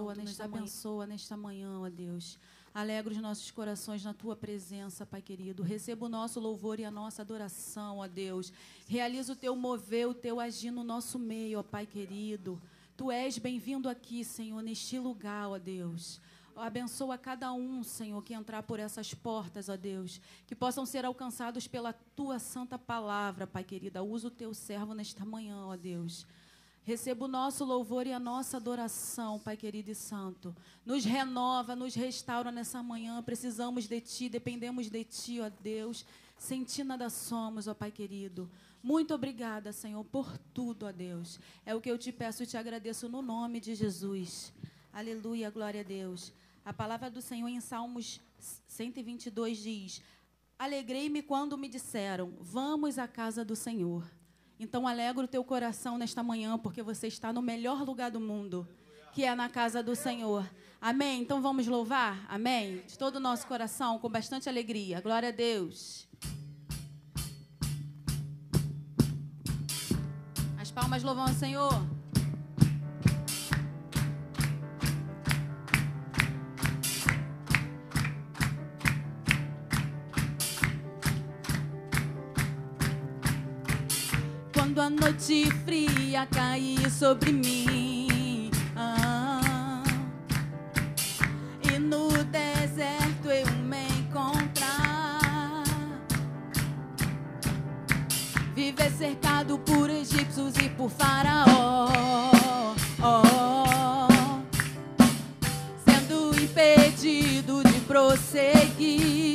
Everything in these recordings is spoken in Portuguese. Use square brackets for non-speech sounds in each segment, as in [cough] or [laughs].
Santo, nos abençoa nesta manhã, ó Deus. Alegra os nossos corações na tua presença, Pai querido. Receba o nosso louvor e a nossa adoração, ó Deus. Realiza o teu mover, o teu agir no nosso meio, ó Pai querido. Tu és bem-vindo aqui, Senhor, neste lugar, ó Deus. Abençoa cada um, Senhor, que entrar por essas portas, ó Deus, que possam ser alcançados pela tua santa palavra, Pai querida. Usa o teu servo nesta manhã, ó Deus. Receba o nosso louvor e a nossa adoração, Pai querido e santo. Nos renova, nos restaura nessa manhã. Precisamos de Ti, dependemos de Ti, ó Deus. Sem Ti nada somos, ó Pai querido. Muito obrigada, Senhor, por tudo, ó Deus. É o que eu te peço e te agradeço no nome de Jesus. Aleluia, glória a Deus. A palavra do Senhor em Salmos 122 diz: Alegrei-me quando me disseram: Vamos à casa do Senhor. Então alegra o teu coração nesta manhã, porque você está no melhor lugar do mundo, que é na casa do Senhor. Amém? Então vamos louvar? Amém? De todo o nosso coração, com bastante alegria. Glória a Deus. As palmas louvam ao Senhor. Noite fria cair sobre mim. Ah, e no deserto eu me encontrar. Viver cercado por egípcios e por faraó. Oh, sendo impedido de prosseguir.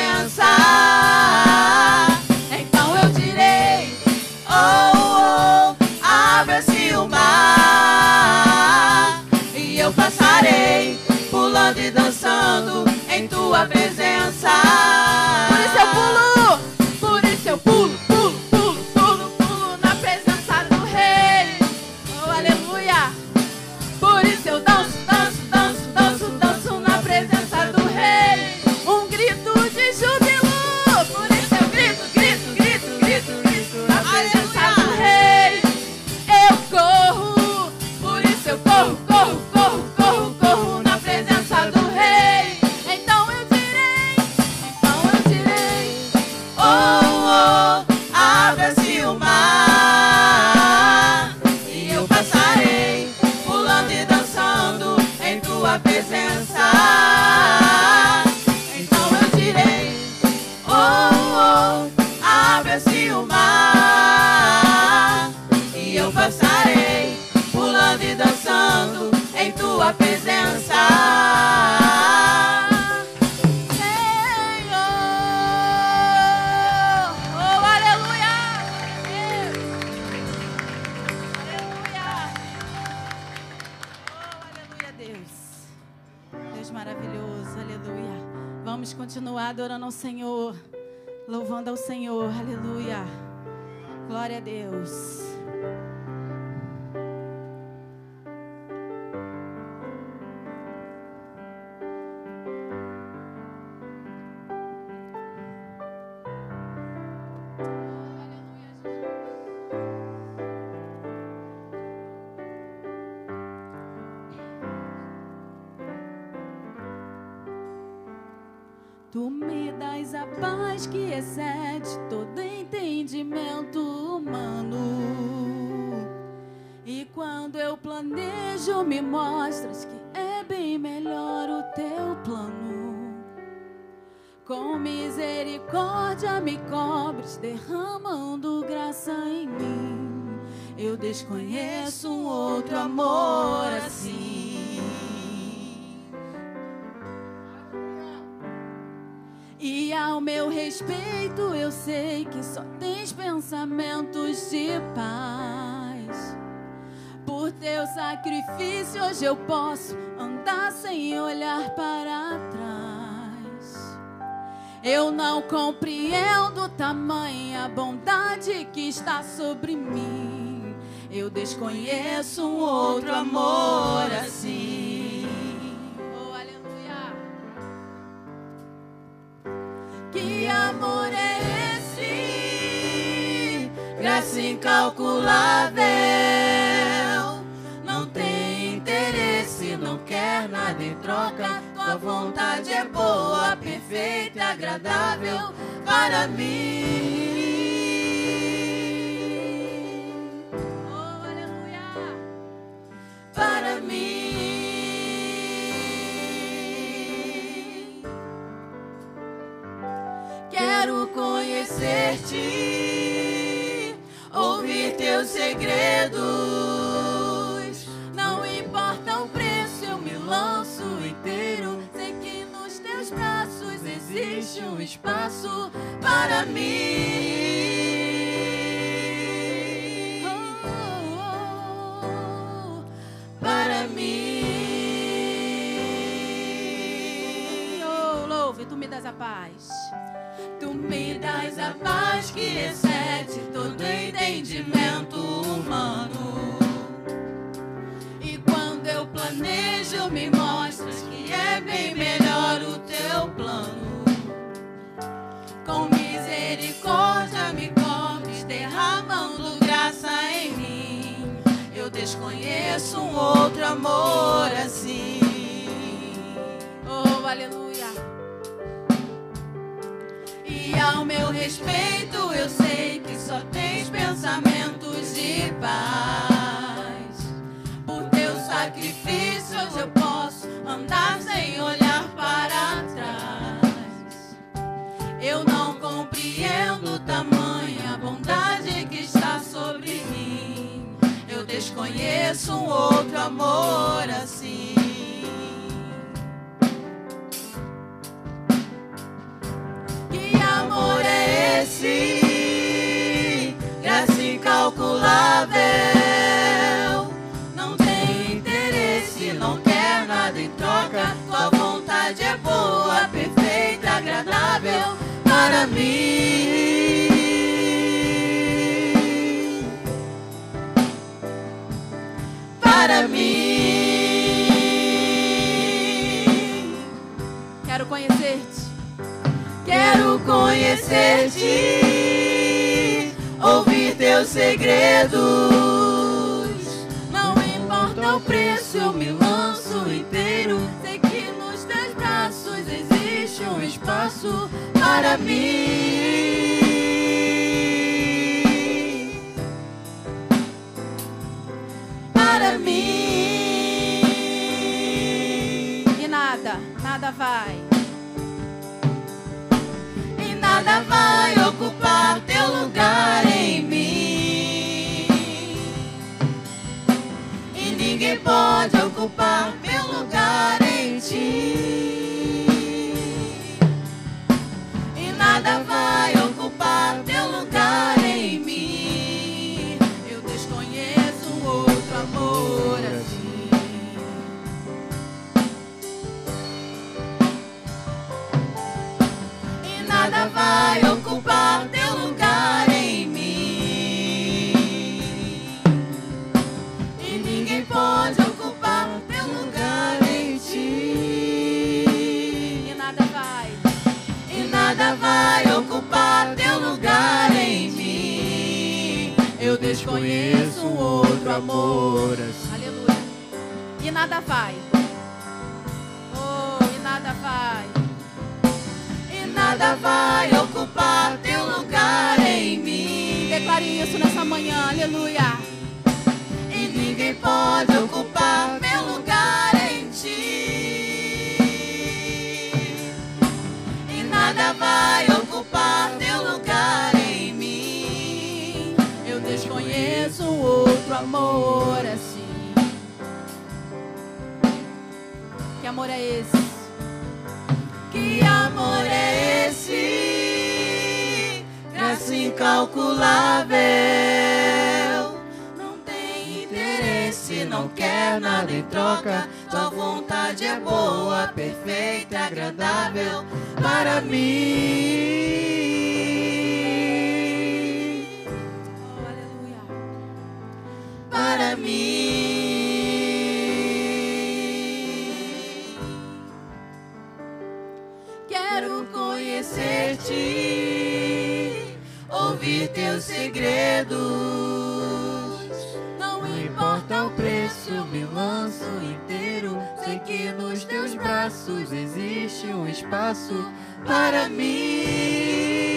Presença. Derramando graça em mim. Eu desconheço um outro amor assim. E ao meu respeito, eu sei que só tens pensamentos de paz. Por teu sacrifício, hoje eu posso andar sem olhar para trás. Eu não compreendo tamanha bondade que está sobre mim. Eu desconheço um outro amor assim. Oh, aleluia. Que amor é esse? graça incalculável. Não tem interesse, não quer nada em troca. Tua vontade é boa, perfeita agradável para mim. Oh, aleluia. Para mim. Quero conhecer-te, ouvir teus segredos. Existe um espaço para mim. Oh, Para mim. oh, louve, tu me das a paz. Tu me das a paz que excede desconheço um outro amor assim. Oh, aleluia. E ao meu respeito, eu sei que só tens pensamentos de paz. Por teu sacrifício, hoje eu posso andar sem olhar para trás. Eu não compreendo tamanha bondade que está sobre mim desconheço um outro amor assim. Que amor é esse? Graça incalculável. Não tem interesse, não quer nada em troca. Tua vontade é boa, perfeita, agradável para mim. Quero conhecer-te. Quero conhecer-te, ouvir teus segredos. Não importa o preço, eu me lanço inteiro. Sei que nos teus braços existe um espaço para mim. Para mim. E nada, nada vai. E nada vai ocupar teu lugar em mim. E ninguém pode ocupar meu lugar em ti. E nada vai vai ocupar teu lugar em mim. E ninguém pode ocupar teu lugar em ti. E nada vai. E nada vai ocupar teu lugar em mim. Eu desconheço um outro amor. Aleluia. E nada vai. Oh, e nada vai. Nada vai ocupar teu lugar em mim. Declare isso nessa manhã. Aleluia. E ninguém pode ocupar meu lugar em ti. E nada vai ocupar teu lugar em mim. Eu desconheço outro amor assim. Que amor é esse? Amor é esse? Graça incalculável. Não tem interesse, não quer nada em troca. Tua vontade é boa, perfeita, agradável para mim. Aleluia. Para mim. Conhecer-te, ouvir teus segredos. Não importa o preço, me lanço inteiro. Sei que nos teus braços existe um espaço para mim.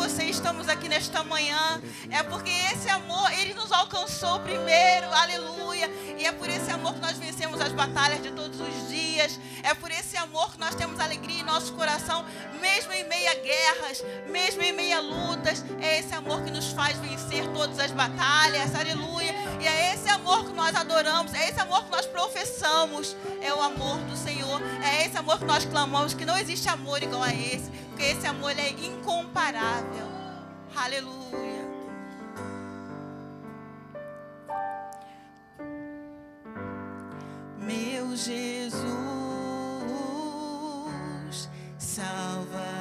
Você estamos aqui nesta manhã. É porque esse amor, ele nos alcançou primeiro. Aleluia. E é por esse amor que nós vencemos as batalhas de todos os dias. É por esse amor que nós temos alegria em nosso coração, mesmo em meio a guerras, mesmo em meio a lutas. É esse amor que nos faz vencer todas as batalhas. Aleluia. E é esse amor que nós adoramos, é esse amor que nós professamos. É o amor do Senhor. É esse amor que nós clamamos, que não existe amor igual a esse, porque esse amor é incomparável. Aleluia. Meu Jesus, Salvador,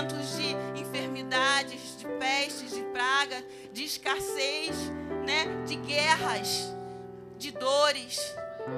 momentos de enfermidades, de pestes, de praga, de escassez, né? de guerras, de dores.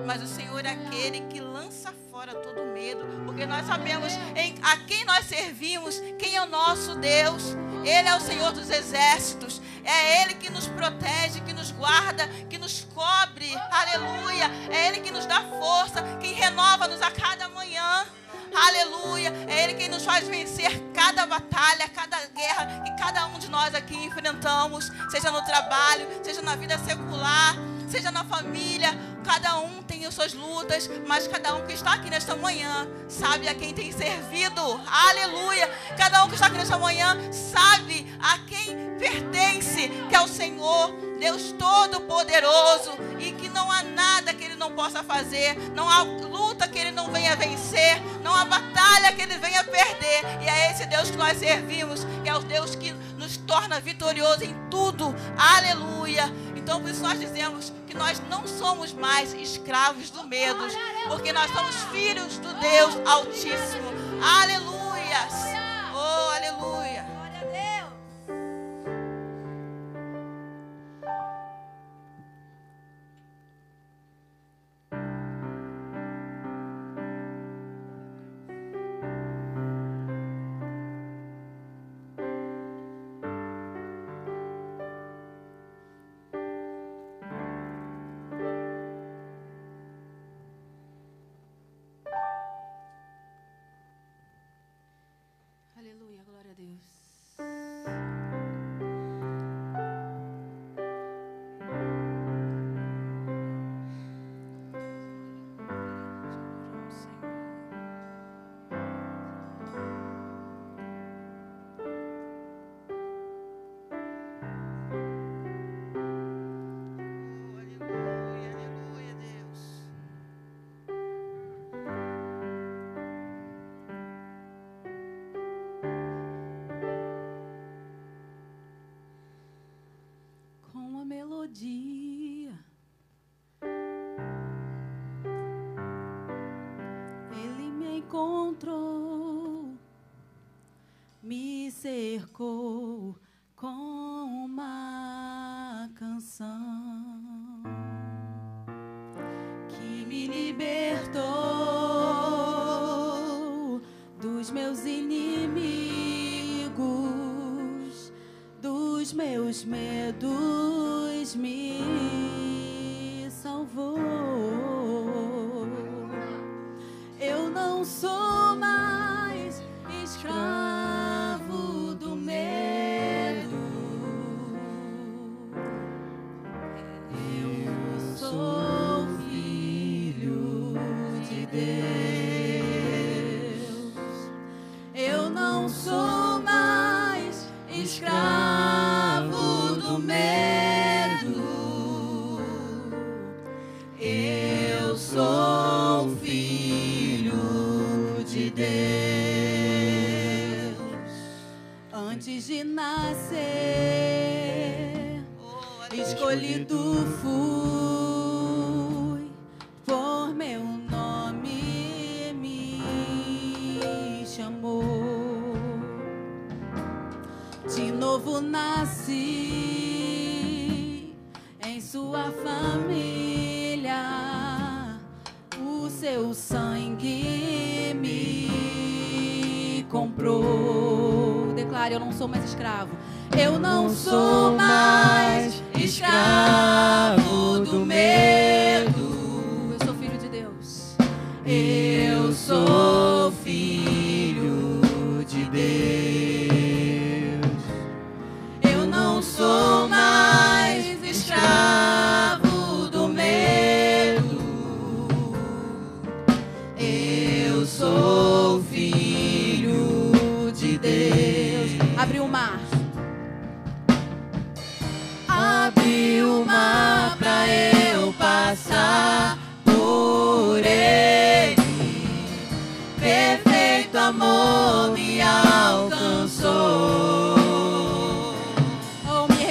Mas o Senhor é aquele que lança fora todo medo, porque nós sabemos em, a quem nós servimos, quem é o nosso Deus. Ele é o Senhor dos exércitos. É Ele que nos protege, que nos guarda, que nos cobre. Aleluia. É Ele que nos dá força, que renova-nos a cada manhã. Aleluia. É Ele quem nos faz vencer cada batalha, cada guerra que cada um de nós aqui enfrentamos, seja no trabalho, seja na vida secular, seja na família. Cada um tem as suas lutas, mas cada um que está aqui nesta manhã sabe a quem tem servido. Aleluia. Cada um que está aqui nesta manhã sabe a quem pertence, que é o Senhor, Deus Todo-Poderoso, e que não há nada que não possa fazer, não há luta que Ele não venha vencer, não há batalha que Ele venha perder, e é esse Deus que nós servimos, que é o Deus que nos torna vitorioso em tudo. Aleluia! Então, por isso nós dizemos que nós não somos mais escravos do medo, porque nós somos filhos do Deus Altíssimo. Aleluia!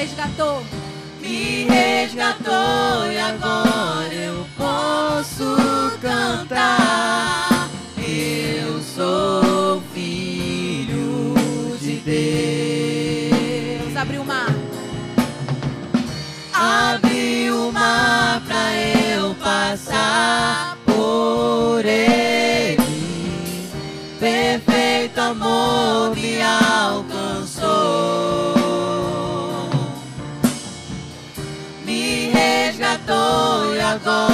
Resgatou. Me resgatou e agora eu posso cantar. Resgatou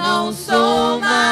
não sou mais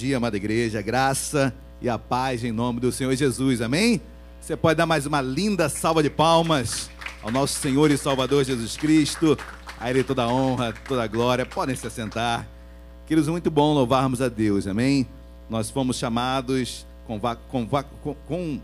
dia, amada igreja, graça e a paz em nome do Senhor Jesus, amém? Você pode dar mais uma linda salva de palmas ao nosso Senhor e Salvador Jesus Cristo, a Ele toda a honra, toda a glória, podem se assentar. Queridos, muito bom louvarmos a Deus, amém? Nós fomos chamados, conva, conva, com, com,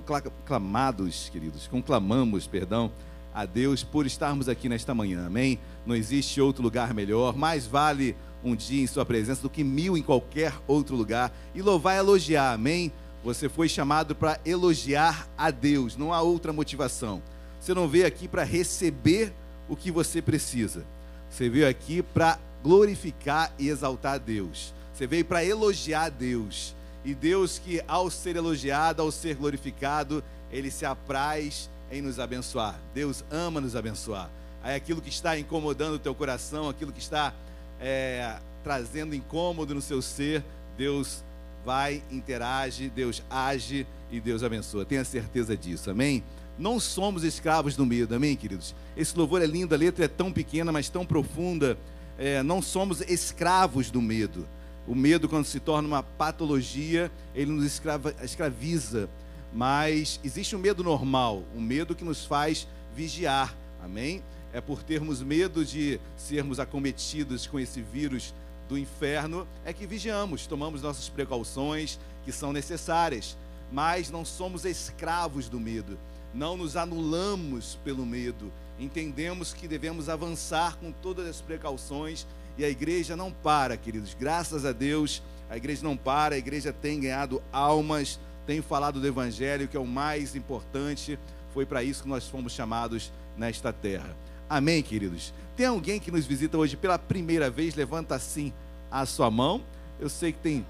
conclamados, queridos, conclamamos, perdão, a Deus por estarmos aqui nesta manhã, amém? Não existe outro lugar melhor, mais vale um dia em Sua presença do que mil em qualquer outro lugar. E louvar e elogiar, amém? Você foi chamado para elogiar a Deus, não há outra motivação. Você não veio aqui para receber o que você precisa, você veio aqui para glorificar e exaltar a Deus. Você veio para elogiar a Deus. E Deus que ao ser elogiado, ao ser glorificado, ele se apraz em nos abençoar. Deus ama nos abençoar. Aí aquilo que está incomodando o teu coração, aquilo que está é, trazendo incômodo no seu ser, Deus vai, interage, Deus age e Deus abençoa. Tenha certeza disso, amém? Não somos escravos do medo, amém, queridos? Esse louvor é lindo, a letra é tão pequena, mas tão profunda. É, não somos escravos do medo. O medo, quando se torna uma patologia, ele nos escrava, escraviza. Mas existe um medo normal, um medo que nos faz vigiar, amém? É por termos medo de sermos acometidos com esse vírus do inferno, é que vigiamos, tomamos nossas precauções que são necessárias, mas não somos escravos do medo, não nos anulamos pelo medo, entendemos que devemos avançar com todas as precauções e a igreja não para, queridos, graças a Deus, a igreja não para, a igreja tem ganhado almas, tem falado do evangelho, que é o mais importante, foi para isso que nós fomos chamados nesta terra. Amém, queridos? Tem alguém que nos visita hoje pela primeira vez? Levanta assim a sua mão. Eu sei que tem.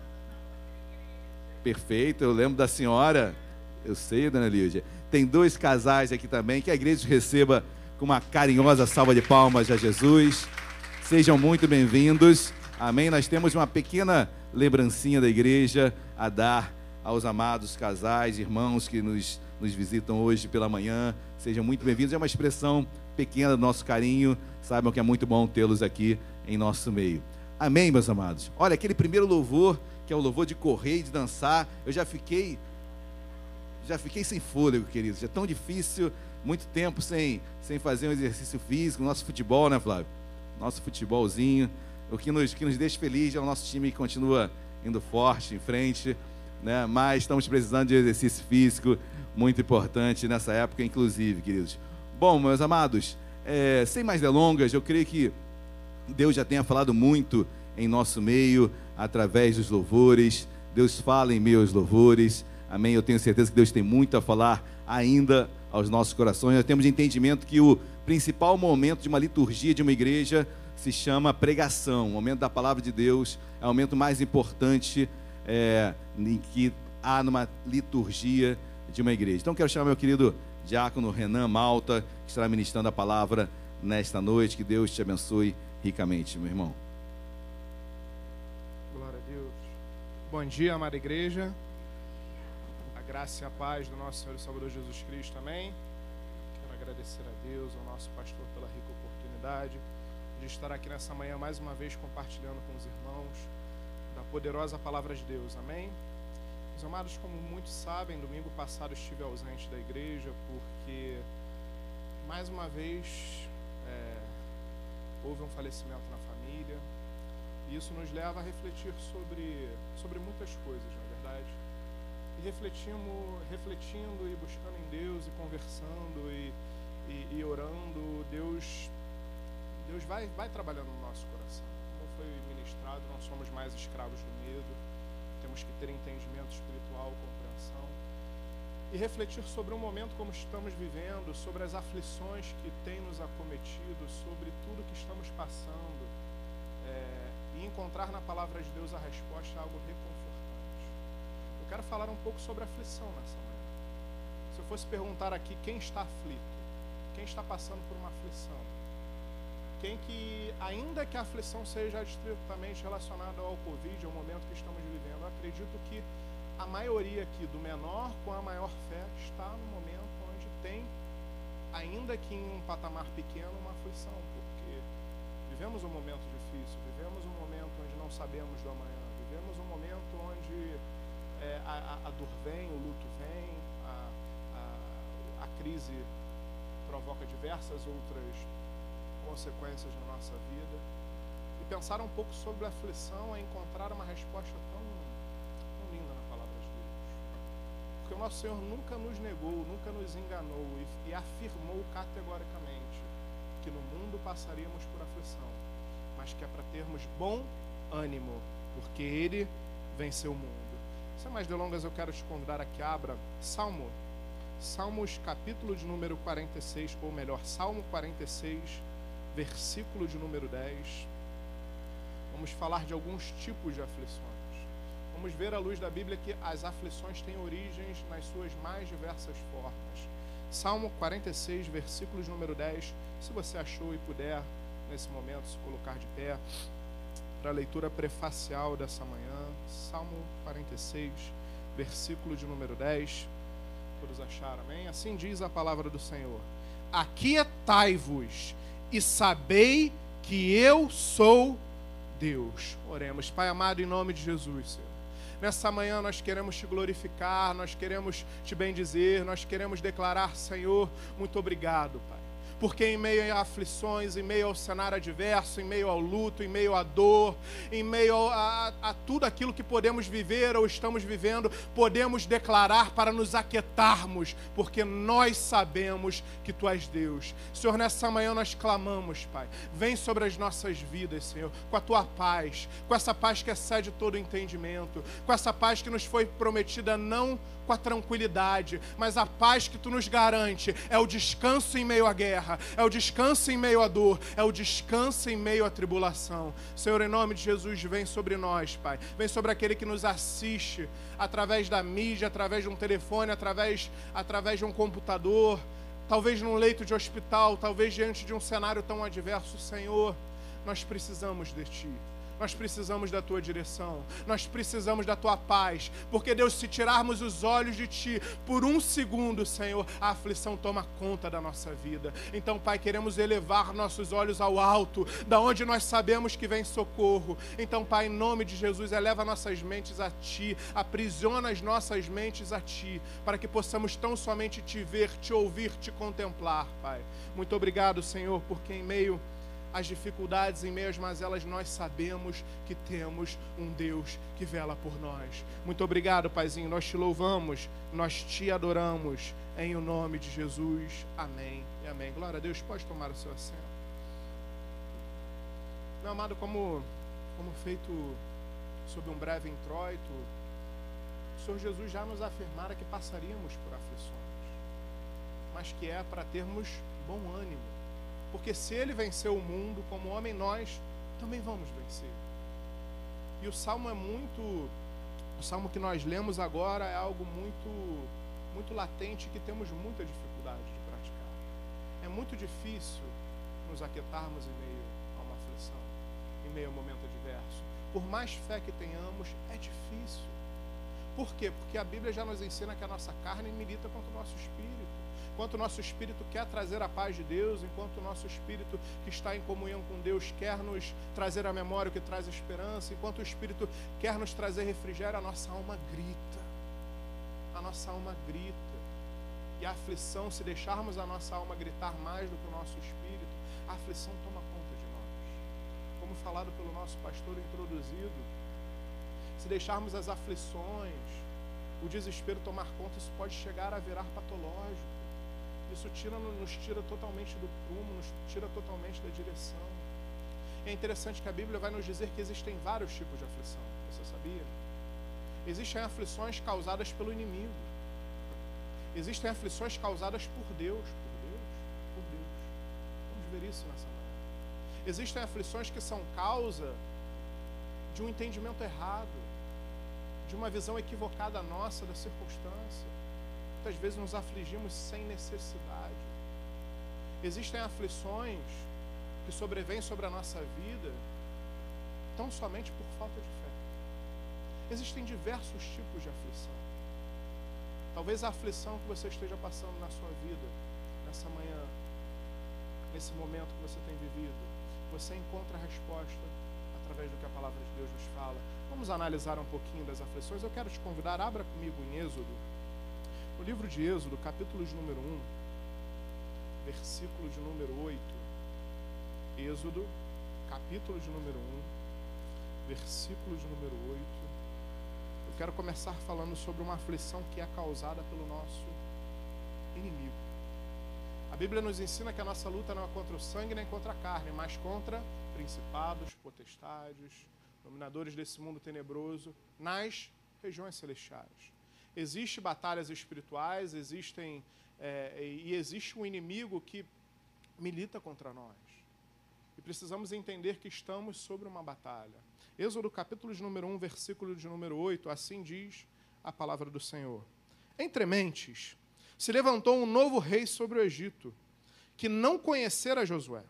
Perfeito, eu lembro da senhora. Eu sei, dona Lídia. Tem dois casais aqui também. Que a igreja receba com uma carinhosa salva de palmas a Jesus. Sejam muito bem-vindos. Amém. Nós temos uma pequena lembrancinha da igreja a dar aos amados casais, irmãos que nos, nos visitam hoje pela manhã. Sejam muito bem-vindos. É uma expressão pequena do nosso carinho. Saibam que é muito bom tê-los aqui em nosso meio. Amém, meus amados. Olha, aquele primeiro louvor, que é o louvor de correr e de dançar, eu já fiquei já fiquei sem fôlego, queridos. É tão difícil, muito tempo sem, sem fazer um exercício físico, nosso futebol, né, Flávio? Nosso futebolzinho. O que nos, que nos deixa feliz é o nosso time que continua indo forte, em frente, né? Mas estamos precisando de exercício físico, muito importante nessa época, inclusive, queridos. Bom, meus amados, é, sem mais delongas, eu creio que Deus já tenha falado muito em nosso meio, através dos louvores. Deus fala em aos louvores. Amém. Eu tenho certeza que Deus tem muito a falar ainda aos nossos corações. Nós temos entendimento que o principal momento de uma liturgia de uma igreja se chama pregação. O momento da palavra de Deus é o momento mais importante é, em que há numa liturgia de uma igreja. Então, quero chamar meu querido diácono Renan Malta, que estará ministrando a palavra nesta noite. Que Deus te abençoe ricamente, meu irmão. Glória a Deus. Bom dia, amada igreja. A graça e a paz do nosso Senhor e Salvador Jesus Cristo, amém. Quero agradecer a Deus, ao nosso pastor, pela rica oportunidade de estar aqui nessa manhã mais uma vez compartilhando com os irmãos da poderosa palavra de Deus, amém. Meus amados, como muitos sabem, domingo passado estive ausente da igreja porque, mais uma vez, é, houve um falecimento na família. E isso nos leva a refletir sobre, sobre muitas coisas, na verdade. E refletimos, refletindo e buscando em Deus e conversando e, e, e orando, Deus, Deus vai, vai trabalhando no nosso coração. Como foi ministrado, não somos mais escravos do medo temos que ter entendimento espiritual, compreensão. E refletir sobre um momento como estamos vivendo, sobre as aflições que têm nos acometido, sobre tudo que estamos passando. É, e encontrar na palavra de Deus a resposta é algo reconfortante. Eu quero falar um pouco sobre aflição nessa manhã. Se eu fosse perguntar aqui quem está aflito, quem está passando por uma aflição, quem que, ainda que a aflição seja estritamente relacionada ao Covid, ao momento que estamos vivendo, acredito que a maioria aqui, do menor com a maior fé, está no momento onde tem, ainda que em um patamar pequeno, uma aflição, porque vivemos um momento difícil, vivemos um momento onde não sabemos do amanhã, vivemos um momento onde é, a, a, dor vem, o luto vem, a, a, a crise provoca diversas outras consequências na nossa vida. E pensar um pouco sobre a aflição é encontrar uma resposta tão, tão linda na palavra de Deus. Porque o nosso Senhor nunca nos negou, nunca nos enganou e, e afirmou categoricamente que no mundo passaríamos por aflição, mas que é para termos bom ânimo, porque Ele venceu o mundo. Sem mais delongas, eu quero te convidar a que abra Salmo, Salmos capítulo de número 46, ou melhor, Salmo 46, versículo de número 10, vamos falar de alguns tipos de aflições. Vamos ver à luz da Bíblia que as aflições têm origens nas suas mais diversas formas. Salmo 46, versículo de número 10. Se você achou e puder, nesse momento, se colocar de pé, para a leitura prefacial dessa manhã. Salmo 46, versículo de número 10. Todos acharam, amém? Assim diz a palavra do Senhor: Aquietai-vos e sabei que eu sou Deus. Oremos. Pai amado, em nome de Jesus, Senhor. Nessa manhã nós queremos te glorificar, nós queremos te bendizer, nós queremos declarar, Senhor, muito obrigado, Pai porque em meio a aflições, em meio ao cenário adverso, em meio ao luto, em meio à dor, em meio a, a, a tudo aquilo que podemos viver ou estamos vivendo, podemos declarar para nos aquietarmos, porque nós sabemos que Tu és Deus. Senhor, nessa manhã nós clamamos, Pai, vem sobre as nossas vidas, Senhor, com a Tua paz, com essa paz que excede todo entendimento, com essa paz que nos foi prometida não com a tranquilidade, mas a paz que tu nos garante é o descanso em meio à guerra, é o descanso em meio à dor, é o descanso em meio à tribulação. Senhor, em nome de Jesus, vem sobre nós, Pai. Vem sobre aquele que nos assiste através da mídia, através de um telefone, através, através de um computador, talvez num leito de hospital, talvez diante de um cenário tão adverso, Senhor. Nós precisamos de Ti. Nós precisamos da tua direção, nós precisamos da tua paz, porque Deus, se tirarmos os olhos de ti por um segundo, Senhor, a aflição toma conta da nossa vida. Então, Pai, queremos elevar nossos olhos ao alto, da onde nós sabemos que vem socorro. Então, Pai, em nome de Jesus, eleva nossas mentes a ti, aprisiona as nossas mentes a ti, para que possamos tão somente te ver, te ouvir, te contemplar, Pai. Muito obrigado, Senhor, porque em meio as dificuldades, em meio às mazelas, nós sabemos que temos um Deus que vela por nós. Muito obrigado, Paizinho. Nós te louvamos, nós te adoramos. Em o nome de Jesus. Amém e amém. Glória a Deus. Pode tomar o seu assento. Meu amado, como, como feito sob um breve introito, o Senhor Jesus já nos afirmara que passaríamos por aflições, mas que é para termos bom ânimo porque se ele venceu o mundo como homem, nós também vamos vencer. E o salmo é muito. O salmo que nós lemos agora é algo muito, muito latente que temos muita dificuldade de praticar. É muito difícil nos aquietarmos em meio a uma aflição, em meio a um momento adverso. Por mais fé que tenhamos, é difícil. Por quê? Porque a Bíblia já nos ensina que a nossa carne milita contra o nosso espírito enquanto o nosso espírito quer trazer a paz de Deus, enquanto o nosso espírito que está em comunhão com Deus quer nos trazer a memória, o que traz esperança, enquanto o espírito quer nos trazer refrigério, a nossa alma grita. nossa alma grita. E a aflição, se deixarmos a nossa alma gritar mais do que o nosso espírito, a aflição toma conta de nós. Como falado pelo nosso pastor introduzido, se deixarmos as aflições, o desespero tomar conta, isso pode chegar a virar patológico. Isso tira, nos tira totalmente do prumo, nos tira totalmente da direção. É interessante que a Bíblia vai nos dizer que existem vários tipos de aflição. Você sabia? Existem aflições causadas pelo inimigo. Existem aflições causadas por Deus. Por Deus? Por Deus. Vamos ver isso nessa manhã. Existem aflições que são causa de um entendimento errado, de uma visão equivocada nossa da circunstância. Muitas vezes nos afligimos sem necessidade. Existem aflições que sobrevêm sobre a nossa vida tão somente por falta de fé. Existem diversos tipos de aflição. Talvez a aflição que você esteja passando na sua vida, nessa manhã, nesse momento que você tem vivido, você encontra a resposta através do que a palavra de Deus nos fala. Vamos analisar um pouquinho das aflições. Eu quero te convidar, abra comigo em Êxodo, no livro de Êxodo, capítulo de número 1, versículo de número 8. Êxodo, capítulo de número 1, versículo de número 8 quero começar falando sobre uma aflição que é causada pelo nosso inimigo. A Bíblia nos ensina que a nossa luta não é contra o sangue nem contra a carne, mas contra principados, potestades, dominadores desse mundo tenebroso nas regiões celestiais. Existem batalhas espirituais, existem é, e existe um inimigo que milita contra nós. E precisamos entender que estamos sobre uma batalha. Êxodo capítulo de número 1, versículo de número 8, assim diz a palavra do Senhor. Entre mentes, se levantou um novo rei sobre o Egito, que não conhecera Josué.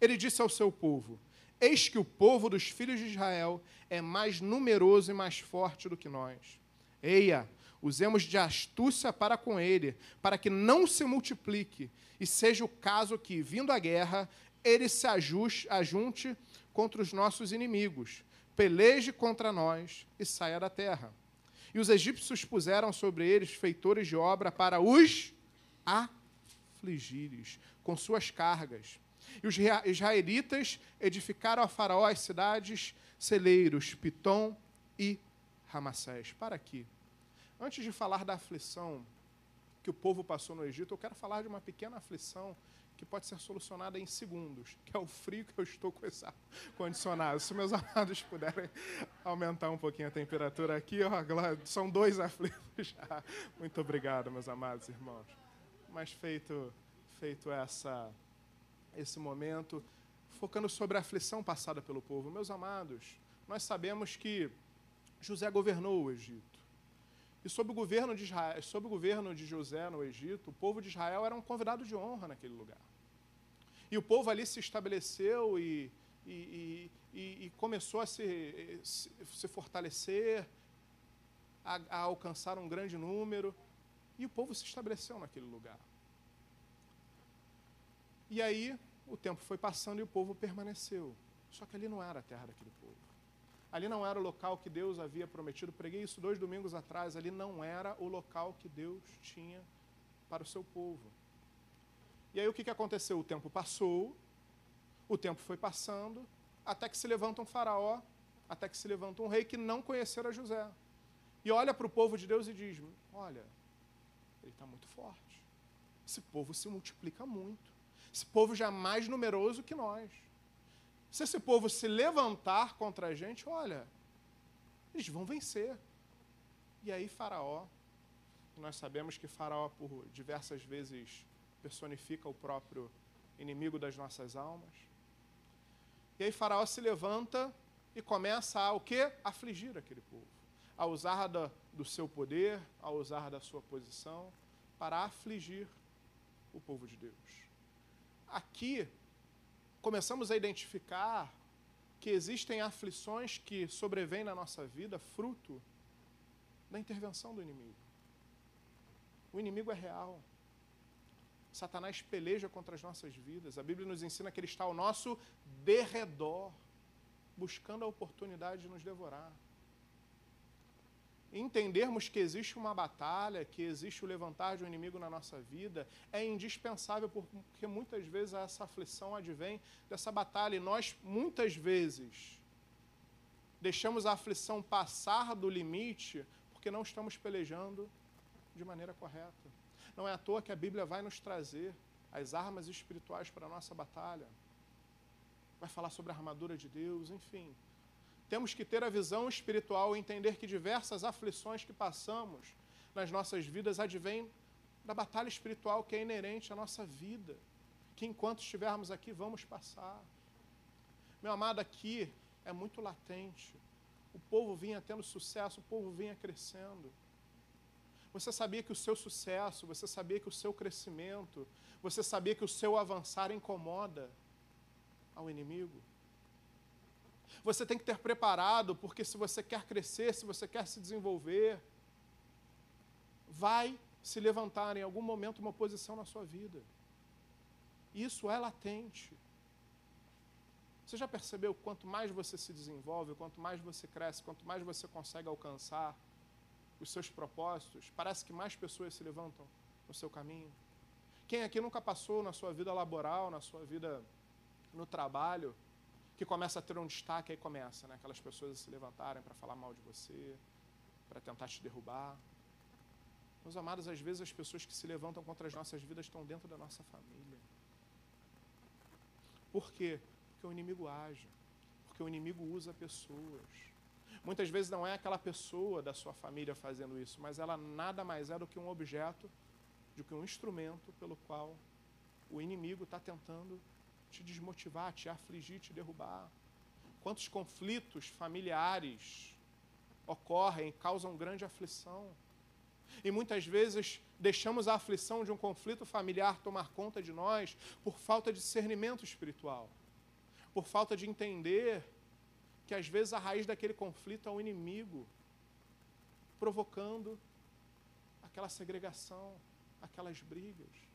Ele disse ao seu povo: Eis que o povo dos filhos de Israel é mais numeroso e mais forte do que nós. Eia, usemos de astúcia para com ele, para que não se multiplique, e seja o caso que, vindo a guerra, ele se ajuste, ajunte contra os nossos inimigos, peleje contra nós e saia da terra. E os egípcios puseram sobre eles feitores de obra para os afligires com suas cargas. E os israelitas edificaram a Faraó as cidades celeiros, Pitom e Ramassés. Para aqui. Antes de falar da aflição que o povo passou no Egito, eu quero falar de uma pequena aflição que pode ser solucionada em segundos, que é o frio que eu estou com esse ar-condicionado. Se meus [laughs] amados puderem aumentar um pouquinho a temperatura aqui, ó, são dois [laughs] aflitos já. Muito obrigado, meus amados irmãos. Mas feito, feito essa, esse momento, focando sobre a aflição passada pelo povo, meus amados, nós sabemos que José governou o Egito. E sob o governo de Israel, sob o governo de José no Egito, o povo de Israel era um convidado de honra naquele lugar. E o povo ali se estabeleceu e, e, e, e começou a se, se fortalecer, a, a alcançar um grande número. E o povo se estabeleceu naquele lugar. E aí o tempo foi passando e o povo permaneceu. Só que ali não era a terra daquele povo. Ali não era o local que Deus havia prometido. Preguei isso dois domingos atrás. Ali não era o local que Deus tinha para o seu povo. E aí o que, que aconteceu? O tempo passou, o tempo foi passando, até que se levanta um faraó, até que se levanta um rei que não conhecera José. E olha para o povo de Deus e diz: Olha, ele está muito forte. Esse povo se multiplica muito. Esse povo já é mais numeroso que nós. Se esse povo se levantar contra a gente, olha, eles vão vencer. E aí, Faraó, nós sabemos que Faraó, por diversas vezes personifica o próprio inimigo das nossas almas. E aí Faraó se levanta e começa a o quê? Afligir aquele povo. A usar da, do seu poder, a usar da sua posição para afligir o povo de Deus. Aqui começamos a identificar que existem aflições que sobrevêm na nossa vida fruto da intervenção do inimigo. O inimigo é real. Satanás peleja contra as nossas vidas. A Bíblia nos ensina que ele está ao nosso derredor, buscando a oportunidade de nos devorar. Entendermos que existe uma batalha, que existe o levantar de um inimigo na nossa vida, é indispensável, porque muitas vezes essa aflição advém dessa batalha e nós, muitas vezes, deixamos a aflição passar do limite porque não estamos pelejando de maneira correta. Não é à toa que a Bíblia vai nos trazer as armas espirituais para a nossa batalha. Vai falar sobre a armadura de Deus, enfim. Temos que ter a visão espiritual e entender que diversas aflições que passamos nas nossas vidas advêm da batalha espiritual que é inerente à nossa vida, que enquanto estivermos aqui vamos passar. Meu amado, aqui é muito latente. O povo vinha tendo sucesso, o povo vinha crescendo. Você sabia que o seu sucesso, você sabia que o seu crescimento, você sabia que o seu avançar incomoda ao inimigo? Você tem que ter preparado, porque se você quer crescer, se você quer se desenvolver, vai se levantar em algum momento uma posição na sua vida. Isso é latente. Você já percebeu quanto mais você se desenvolve, quanto mais você cresce, quanto mais você consegue alcançar os seus propósitos, parece que mais pessoas se levantam no seu caminho? Quem aqui nunca passou na sua vida laboral, na sua vida no trabalho, que começa a ter um destaque, aí começa, né? Aquelas pessoas se levantarem para falar mal de você, para tentar te derrubar. Meus amados, às vezes as pessoas que se levantam contra as nossas vidas estão dentro da nossa família. Por quê? Porque o inimigo age. Porque o inimigo usa pessoas. Muitas vezes não é aquela pessoa da sua família fazendo isso, mas ela nada mais é do que um objeto, do que um instrumento pelo qual o inimigo está tentando te desmotivar, te afligir, te derrubar. Quantos conflitos familiares ocorrem, causam grande aflição. E muitas vezes deixamos a aflição de um conflito familiar tomar conta de nós por falta de discernimento espiritual por falta de entender que às vezes a raiz daquele conflito é o inimigo, provocando aquela segregação, aquelas brigas.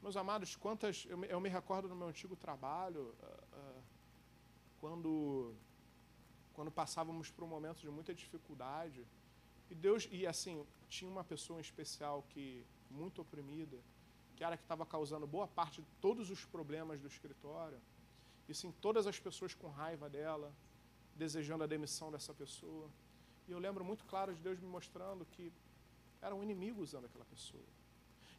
Meus amados, quantas. Eu me, eu me recordo no meu antigo trabalho, uh, uh, quando, quando passávamos por um momento de muita dificuldade, e Deus. E assim, tinha uma pessoa em especial que, muito oprimida, que era que estava causando boa parte de todos os problemas do escritório e sim todas as pessoas com raiva dela, desejando a demissão dessa pessoa. E eu lembro muito claro de Deus me mostrando que era um inimigo usando aquela pessoa.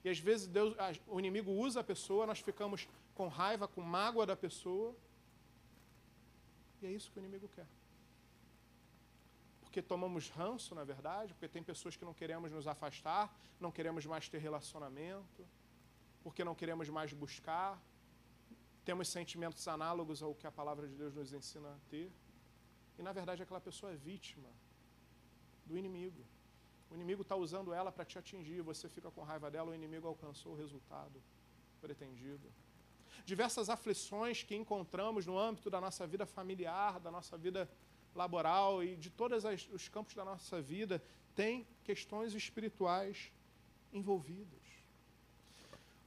E às vezes Deus, o inimigo usa a pessoa, nós ficamos com raiva, com mágoa da pessoa. E é isso que o inimigo quer. Porque tomamos ranço, na verdade, porque tem pessoas que não queremos nos afastar, não queremos mais ter relacionamento, porque não queremos mais buscar, temos sentimentos análogos ao que a palavra de Deus nos ensina a ter. E na verdade aquela pessoa é vítima do inimigo. O inimigo está usando ela para te atingir, você fica com raiva dela, o inimigo alcançou o resultado pretendido. Diversas aflições que encontramos no âmbito da nossa vida familiar, da nossa vida laboral e de todos os campos da nossa vida têm questões espirituais envolvidas.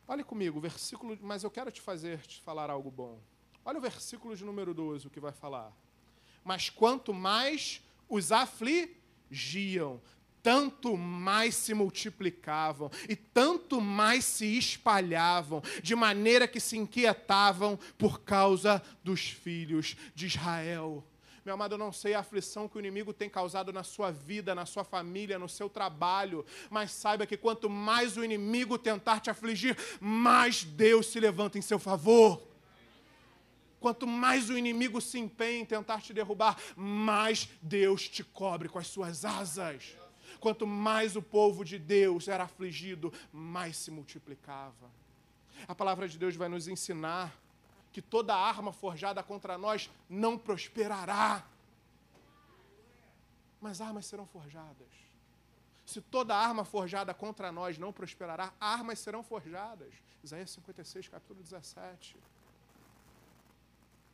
Olhe comigo, versículo, mas eu quero te fazer te falar algo bom. Olha o versículo de número 12, o que vai falar. Mas quanto mais os afligiam, tanto mais se multiplicavam e tanto mais se espalhavam, de maneira que se inquietavam por causa dos filhos de Israel. Meu amado, eu não sei a aflição que o inimigo tem causado na sua vida, na sua família, no seu trabalho, mas saiba que quanto mais o inimigo tentar te afligir, mais Deus se levanta em seu favor. Quanto mais o inimigo se empenha em tentar te derrubar, mais Deus te cobre com as suas asas. Quanto mais o povo de Deus era afligido, mais se multiplicava. A palavra de Deus vai nos ensinar que toda arma forjada contra nós não prosperará. Mas armas serão forjadas. Se toda arma forjada contra nós não prosperará, armas serão forjadas. Isaías 56, capítulo 17.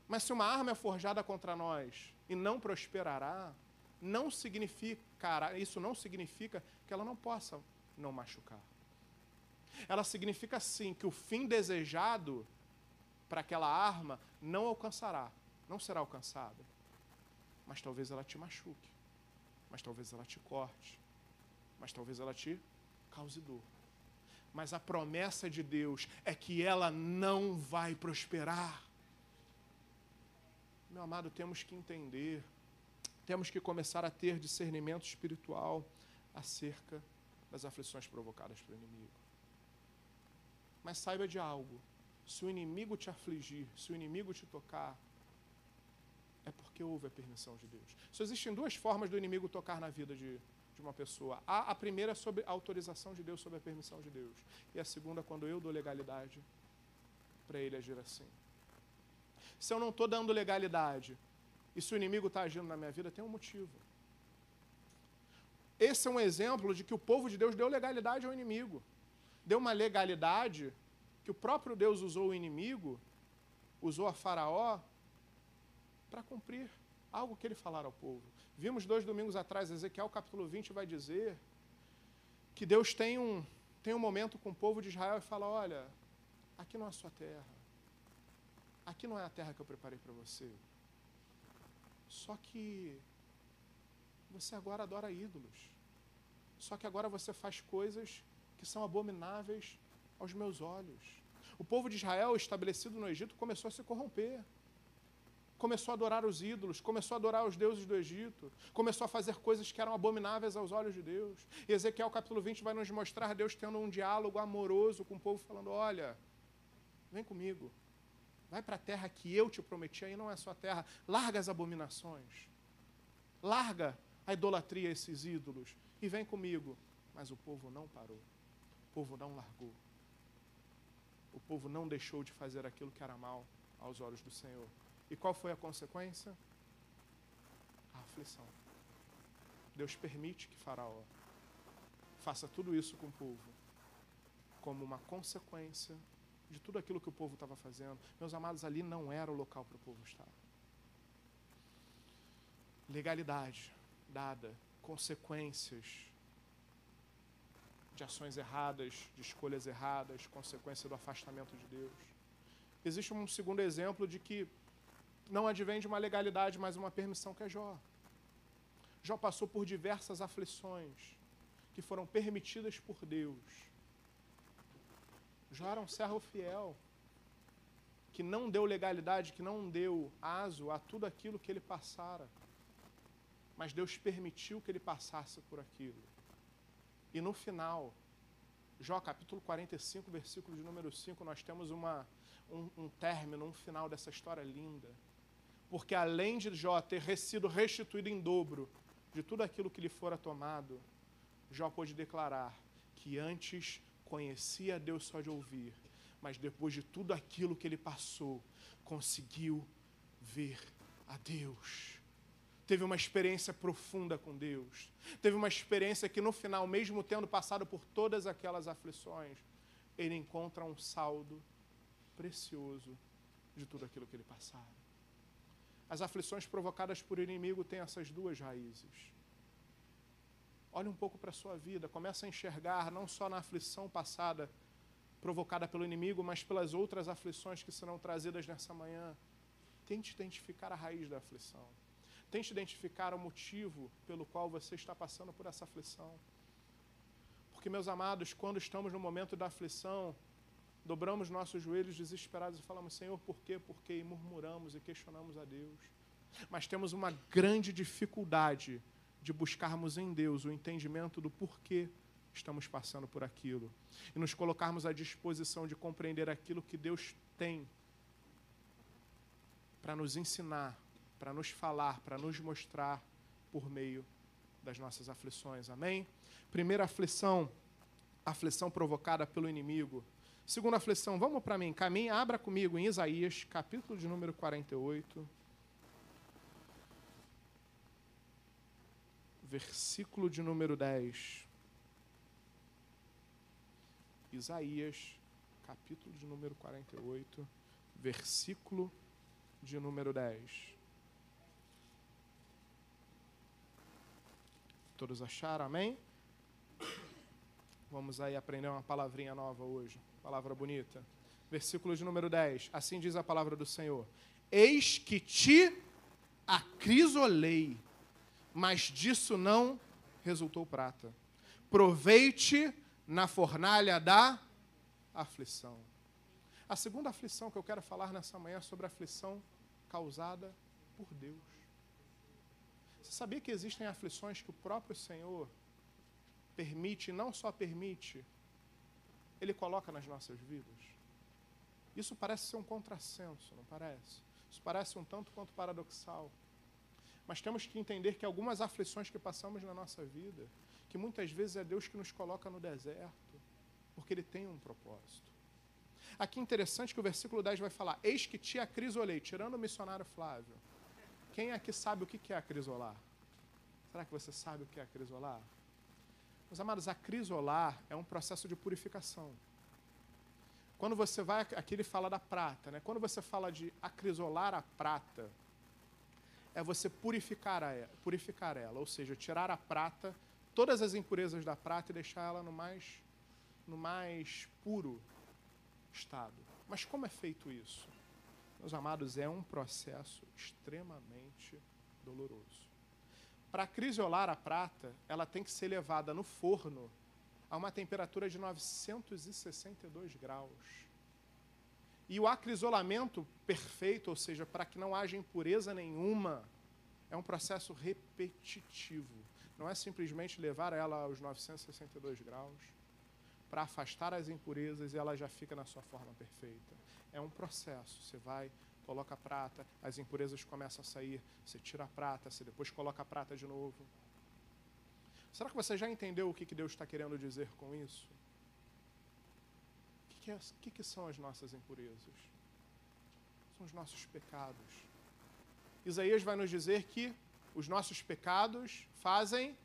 Mas se uma arma é forjada contra nós e não prosperará, não isso não significa que ela não possa não machucar. Ela significa sim que o fim desejado para aquela arma não alcançará, não será alcançada. Mas talvez ela te machuque. mas talvez ela te corte, mas talvez ela te cause dor. Mas a promessa de Deus é que ela não vai prosperar. Meu amado, temos que entender, temos que começar a ter discernimento espiritual acerca das aflições provocadas pelo inimigo. Mas saiba de algo: se o inimigo te afligir, se o inimigo te tocar, é porque houve a permissão de Deus. Só existem duas formas do inimigo tocar na vida de, de uma pessoa. A, a primeira é sobre a autorização de Deus, sobre a permissão de Deus. E a segunda, quando eu dou legalidade para ele agir assim. Se eu não estou dando legalidade e se o inimigo está agindo na minha vida, tem um motivo. Esse é um exemplo de que o povo de Deus deu legalidade ao inimigo. Deu uma legalidade que o próprio Deus usou o inimigo, usou a Faraó, para cumprir algo que ele falara ao povo. Vimos dois domingos atrás, Ezequiel capítulo 20 vai dizer que Deus tem um, tem um momento com o povo de Israel e fala: Olha, aqui não é a sua terra, aqui não é a terra que eu preparei para você. Só que você agora adora ídolos. Só que agora você faz coisas que são abomináveis aos meus olhos. O povo de Israel, estabelecido no Egito, começou a se corromper começou a adorar os ídolos, começou a adorar os deuses do Egito, começou a fazer coisas que eram abomináveis aos olhos de Deus. E Ezequiel capítulo 20 vai nos mostrar Deus tendo um diálogo amoroso com o povo, falando: Olha, vem comigo, vai para a terra que eu te prometi, aí não é sua terra, larga as abominações, larga a idolatria esses ídolos e vem comigo. Mas o povo não parou, o povo não largou, o povo não deixou de fazer aquilo que era mal aos olhos do Senhor. E qual foi a consequência? A aflição. Deus permite que Faraó faça tudo isso com o povo, como uma consequência de tudo aquilo que o povo estava fazendo. Meus amados, ali não era o local para o povo estar. Legalidade dada, consequências de ações erradas, de escolhas erradas, consequência do afastamento de Deus. Existe um segundo exemplo de que não advém de uma legalidade, mas uma permissão que é Jó. Jó passou por diversas aflições que foram permitidas por Deus. Jó era um servo fiel, que não deu legalidade, que não deu aso a tudo aquilo que ele passara. Mas Deus permitiu que ele passasse por aquilo. E no final, Jó capítulo 45, versículo de número 5, nós temos uma, um, um término, um final dessa história linda porque além de Jó ter sido restituído em dobro de tudo aquilo que lhe fora tomado, Jó pôde declarar que antes conhecia Deus só de ouvir, mas depois de tudo aquilo que ele passou, conseguiu ver a Deus. Teve uma experiência profunda com Deus. Teve uma experiência que no final, mesmo tendo passado por todas aquelas aflições, ele encontra um saldo precioso de tudo aquilo que ele passara. As aflições provocadas por inimigo têm essas duas raízes. Olhe um pouco para a sua vida, comece a enxergar não só na aflição passada provocada pelo inimigo, mas pelas outras aflições que serão trazidas nessa manhã. Tente identificar a raiz da aflição. Tente identificar o motivo pelo qual você está passando por essa aflição. Porque, meus amados, quando estamos no momento da aflição, dobramos nossos joelhos desesperados e falamos: Senhor, por quê? Por quê? E murmuramos e questionamos a Deus. Mas temos uma grande dificuldade de buscarmos em Deus o entendimento do porquê estamos passando por aquilo e nos colocarmos à disposição de compreender aquilo que Deus tem para nos ensinar, para nos falar, para nos mostrar por meio das nossas aflições. Amém? Primeira aflição, aflição provocada pelo inimigo. Segunda aflição, vamos para mim, caminha, abra comigo em Isaías, capítulo de número 48. Versículo de número 10. Isaías, capítulo de número 48, versículo de número 10. Todos acharam? Amém? Vamos aí aprender uma palavrinha nova hoje. Palavra bonita. Versículo de número 10. Assim diz a palavra do Senhor: Eis que te acrisolei, mas disso não resultou prata. Proveite na fornalha da aflição. A segunda aflição que eu quero falar nessa manhã é sobre a aflição causada por Deus. Você sabia que existem aflições que o próprio Senhor permite, não só permite, Ele coloca nas nossas vidas? Isso parece ser um contrassenso, não parece? Isso parece um tanto quanto paradoxal. Mas temos que entender que algumas aflições que passamos na nossa vida, que muitas vezes é Deus que nos coloca no deserto, porque Ele tem um propósito. Aqui interessante que o versículo 10 vai falar: Eis que te acrisolei, tirando o missionário Flávio. Quem aqui sabe o que é acrisolar? Será que você sabe o que é acrisolar? Meus amados, acrisolar é um processo de purificação. Quando você vai, aqui ele fala da prata, né? Quando você fala de acrisolar a prata, é você purificar, a, purificar ela, ou seja, tirar a prata, todas as impurezas da prata e deixar ela no mais, no mais puro estado. Mas como é feito isso? Meus amados, é um processo extremamente doloroso. Para acrisolar a prata, ela tem que ser levada no forno a uma temperatura de 962 graus. E o acrisolamento perfeito, ou seja, para que não haja impureza nenhuma, é um processo repetitivo. Não é simplesmente levar ela aos 962 graus para afastar as impurezas e ela já fica na sua forma perfeita. É um processo. Você vai, coloca a prata, as impurezas começam a sair, você tira a prata, você depois coloca a prata de novo. Será que você já entendeu o que Deus está querendo dizer com isso? Que, é, que, que são as nossas impurezas? São os nossos pecados. Isaías vai nos dizer que os nossos pecados fazem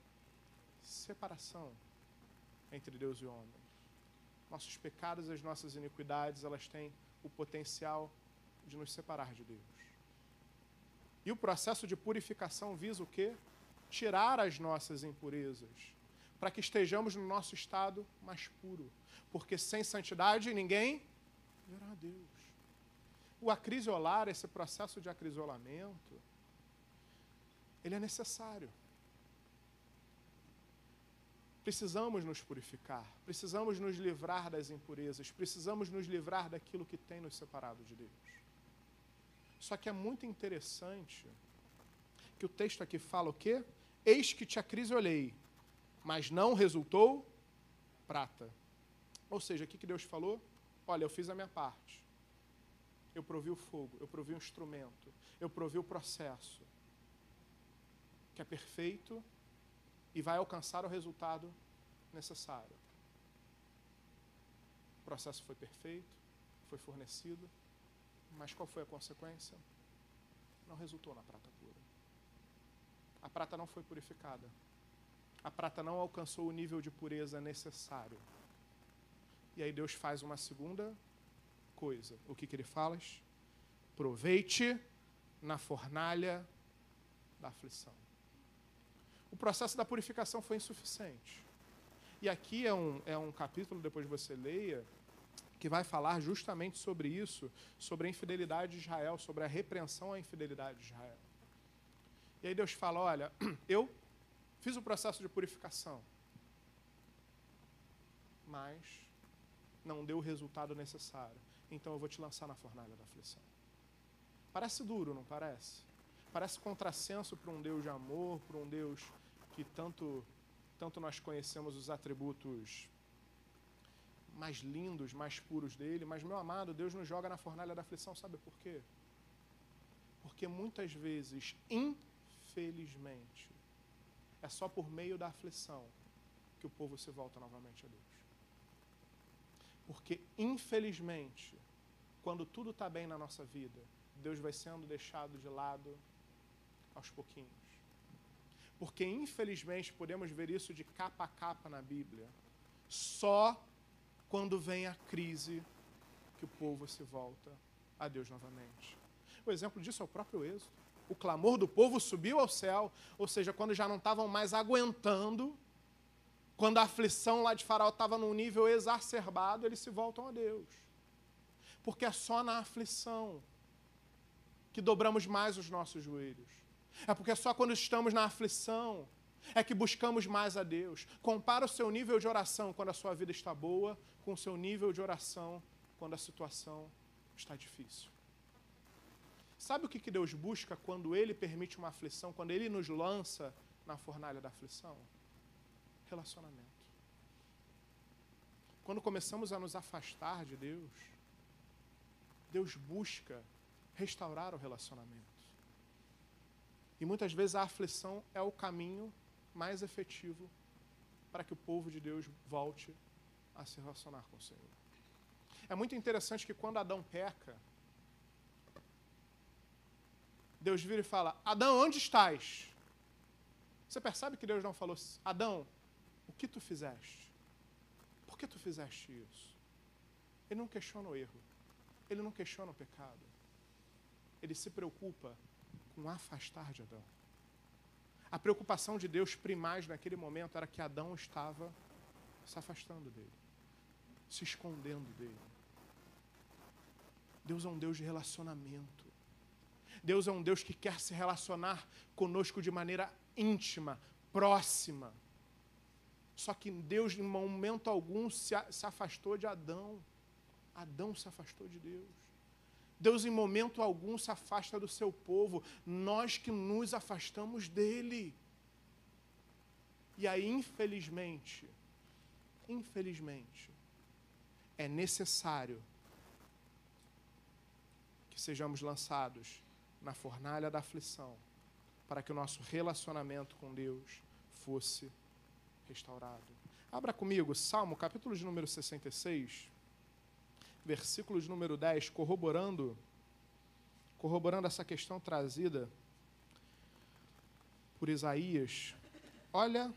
separação entre Deus e o homem nossos pecados, as nossas iniquidades, elas têm o potencial de nos separar de Deus. E o processo de purificação visa o quê? Tirar as nossas impurezas, para que estejamos no nosso estado mais puro. Porque sem santidade ninguém verá a Deus. O acrisolar, esse processo de acrisolamento, ele é necessário. Precisamos nos purificar, precisamos nos livrar das impurezas, precisamos nos livrar daquilo que tem nos separado de Deus. Só que é muito interessante que o texto aqui fala o quê? Eis que te acrisolei, mas não resultou prata. Ou seja, o que Deus falou? Olha, eu fiz a minha parte. Eu provi o fogo, eu provi o instrumento, eu provi o processo, que é perfeito e vai alcançar o resultado necessário. O processo foi perfeito, foi fornecido, mas qual foi a consequência? Não resultou na prata pura. A prata não foi purificada. A prata não alcançou o nível de pureza necessário. E aí Deus faz uma segunda coisa. O que, que ele fala? Proveite na fornalha da aflição o processo da purificação foi insuficiente. E aqui é um, é um capítulo, depois você leia, que vai falar justamente sobre isso, sobre a infidelidade de Israel, sobre a repreensão à infidelidade de Israel. E aí Deus fala: olha, [clears throat] eu fiz o processo de purificação, mas não deu o resultado necessário. Então eu vou te lançar na fornalha da aflição. Parece duro, não parece? Parece contrassenso para um Deus de amor, para um Deus que tanto, tanto nós conhecemos os atributos mais lindos, mais puros dele, mas, meu amado, Deus nos joga na fornalha da aflição, sabe por quê? Porque muitas vezes, infelizmente, é só por meio da aflição que o povo se volta novamente a Deus. Porque, infelizmente, quando tudo está bem na nossa vida, Deus vai sendo deixado de lado aos pouquinhos. Porque, infelizmente, podemos ver isso de capa a capa na Bíblia. Só quando vem a crise que o povo se volta a Deus novamente. O exemplo disso é o próprio Êxodo. O clamor do povo subiu ao céu, ou seja, quando já não estavam mais aguentando, quando a aflição lá de Faraó estava num nível exacerbado, eles se voltam a Deus. Porque é só na aflição que dobramos mais os nossos joelhos É porque só quando estamos na aflição é que buscamos mais a Deus. Compara o seu nível de oração quando a sua vida está boa com o seu nível de oração quando a situação está difícil. Sabe o que Deus busca quando Ele permite uma aflição, quando Ele nos lança na fornalha da aflição? Relacionamento. Quando começamos a nos afastar de Deus, Deus busca restaurar o relacionamento. E muitas vezes a aflição é o caminho mais efetivo para que o povo de Deus volte a se relacionar com o Senhor. É muito interessante que quando Adão peca, Deus vira e fala: Adão, onde estás? Você percebe que Deus não falou, Adão, o que tu fizeste? Por que tu fizeste isso? Ele não questiona o erro, ele não questiona o pecado, ele se preocupa com afastar de Adão. A preocupação de Deus primaz naquele momento era que Adão estava se afastando dele, se escondendo dele. Deus é um Deus de relacionamento. Deus é um Deus que quer se relacionar conosco de maneira íntima, próxima. Só que Deus, em momento algum, se, afastou de Adão. Adão se afastou de Deus. Deus, em momento algum, se afasta do seu povo. Nós que nos afastamos dele. E aí, infelizmente, infelizmente, é necessário que sejamos lançados na fornalha da aflição, para que o nosso relacionamento com Deus fosse restaurado. Abra comigo Salmo, capítulo de número 66, versículo de número 10, corroborando corroborando essa questão trazida por Isaías. Olha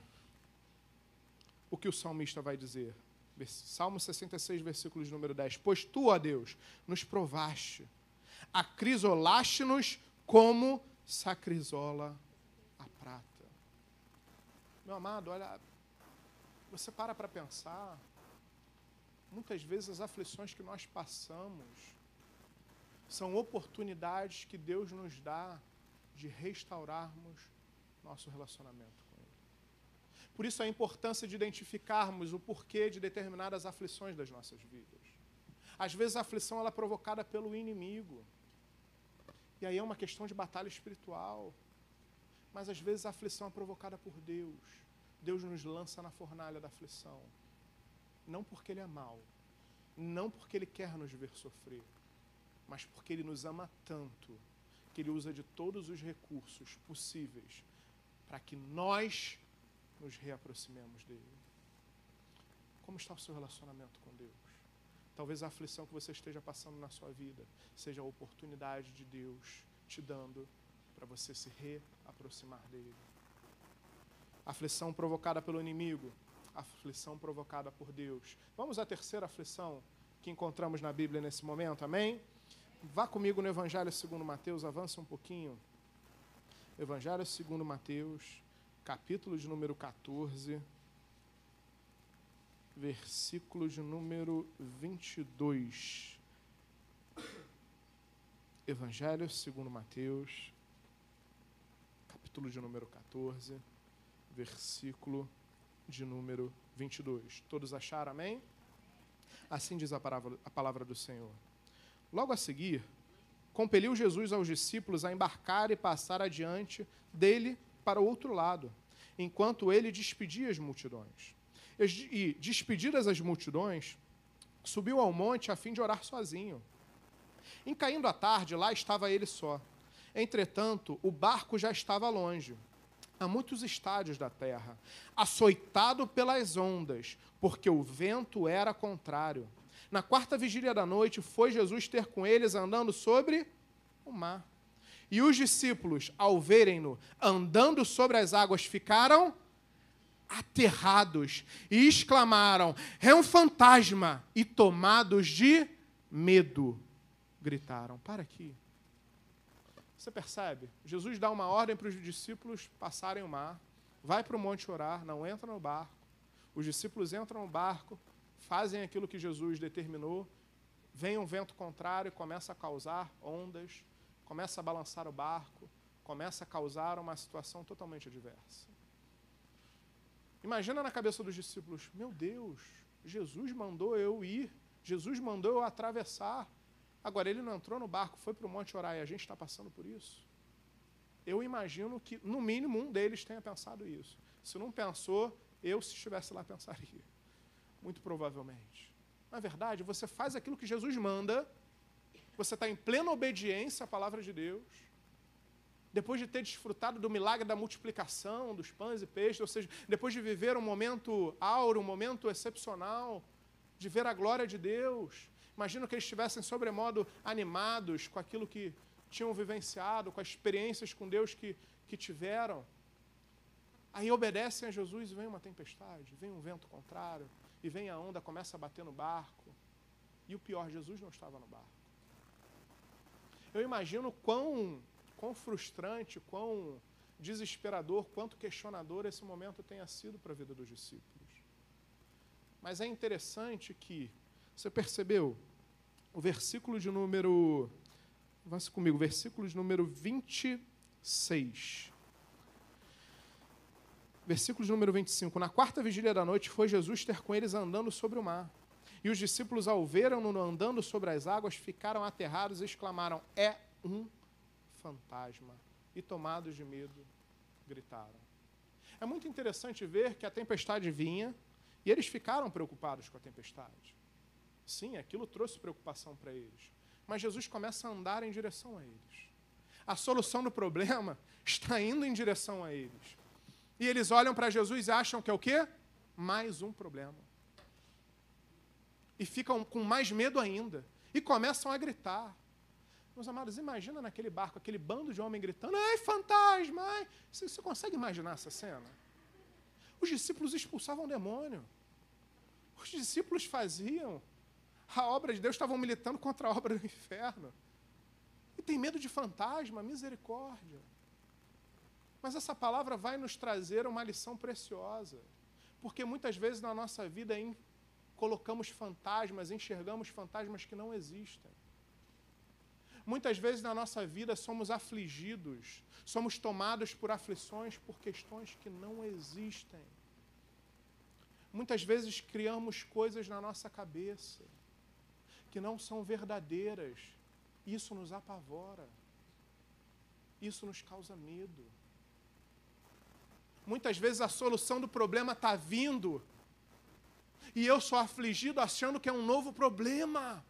o que o salmista vai dizer. Salmo 66, versículo de número 10. Pois tu, ó Deus, nos provaste acrisolaste-nos como sacrisola a prata. Meu amado, olha, você para para pensar, muitas vezes as aflições que nós passamos são oportunidades que Deus nos dá de restaurarmos nosso relacionamento com Ele. Por isso a importância de identificarmos o porquê de determinadas aflições das nossas vidas. Às vezes a aflição ela é provocada pelo inimigo. E aí é uma questão de batalha espiritual. Mas às vezes a aflição é provocada por Deus. Deus nos lança na fornalha da aflição. Não porque Ele é mau, não porque Ele quer nos ver sofrer, mas porque Ele nos ama tanto que Ele usa de todos os recursos possíveis para que nós nos reaproximemos dele. Como está o seu relacionamento com Deus? Talvez a aflição que você esteja passando na sua vida seja a oportunidade de Deus te dando para você se reaproximar dele. Aflição provocada pelo inimigo, aflição provocada por Deus. Vamos à terceira aflição que encontramos na Bíblia nesse momento, amém? Vá comigo no Evangelho segundo Mateus, avança um pouquinho. Evangelho segundo Mateus, capítulo de número 14 versículo de número 22. Evangelho segundo Mateus, capítulo de número 14, versículo de número 22. Todos acharam, amém? Assim diz a palavra, a palavra do Senhor. Logo a seguir, compeliu Jesus aos discípulos a embarcar e passar adiante dele para o outro lado, enquanto ele despedia as multidões. E, despedidas as multidões, subiu ao monte a fim de orar sozinho. Em caindo a tarde, lá estava ele só. Entretanto, o barco já estava longe, a muitos estádios da terra, açoitado pelas ondas, porque o vento era contrário. Na quarta vigília da noite, foi Jesus ter com eles andando sobre o mar. E os discípulos, ao verem-no andando sobre as águas, ficaram aterrados e exclamaram: É um fantasma! E tomados de medo, gritaram: Para aqui. Você percebe? Jesus dá uma ordem para os discípulos passarem o mar, vai para o monte orar, não entra no barco. Os discípulos entram no barco, fazem aquilo que Jesus determinou, vem um vento contrário, começa a causar ondas, começa a balançar o barco, começa a causar uma situação totalmente adversa. Imagina na cabeça dos discípulos: meu Deus, Jesus mandou eu ir, Jesus mandou eu atravessar. Agora, ele não entrou no barco, foi para o Monte Orar e a gente está passando por isso. Eu imagino que, no mínimo, um deles tenha pensado isso. Se não pensou, eu, se estivesse lá, [laughs] pensaria. Muito provavelmente. Na verdade, você faz aquilo que Jesus manda, você está em plena obediência à palavra de Deus, depois de ter desfrutado do milagre da multiplicação dos pães e peixes, ou seja, depois de viver um momento áureo, um momento excepcional, de ver a glória de Deus. Imagino que eles estivessem sobremodo animados com aquilo que tinham vivenciado, com as experiências com Deus que, que tiveram. Aí obedecem a Jesus e vem uma tempestade, vem um vento contrário, e vem a onda, começa a bater no barco. E o pior, Jesus não estava no barco. Eu imagino quão, quão frustrante, quão desesperador, quanto questionador esse momento tenha sido para a vida dos discípulos. Mas é interessante que, você percebeu, o versículo de número. Vá comigo, versículo de número 26. Versículo de número 25. Na quarta vigília da noite foi Jesus ter com eles andando sobre o mar. E os discípulos, ao verem-no andando sobre as águas, ficaram aterrados e exclamaram: É um fantasma. E tomados de medo, gritaram. É muito interessante ver que a tempestade vinha e eles ficaram preocupados com a tempestade. Sim, aquilo trouxe preocupação para eles. Mas Jesus começa a andar em direção a eles. A solução do problema [laughs] está indo em direção a eles. E eles olham para Jesus e acham que é o quê? Mais um problema. E ficam com mais medo ainda. E começam a gritar. Meus amados, imagina naquele barco, aquele bando de homens gritando: ai, fantasma! Ai. Você, você consegue imaginar essa cena? Os discípulos expulsavam o demônio. Os discípulos faziam a obra de Deus, estavam militando contra a obra do inferno. E tem medo de fantasma, misericórdia. Mas essa palavra vai nos trazer uma lição preciosa. Porque muitas vezes na nossa vida colocamos fantasmas, enxergamos fantasmas que não existem. Muitas vezes na nossa vida somos afligidos, somos tomados por aflições por questões que não existem. Muitas vezes criamos coisas na nossa cabeça que não são verdadeiras. Isso nos apavora. Isso nos causa medo. Muitas vezes a solução do problema está vindo e eu sou afligido achando que é um novo problema.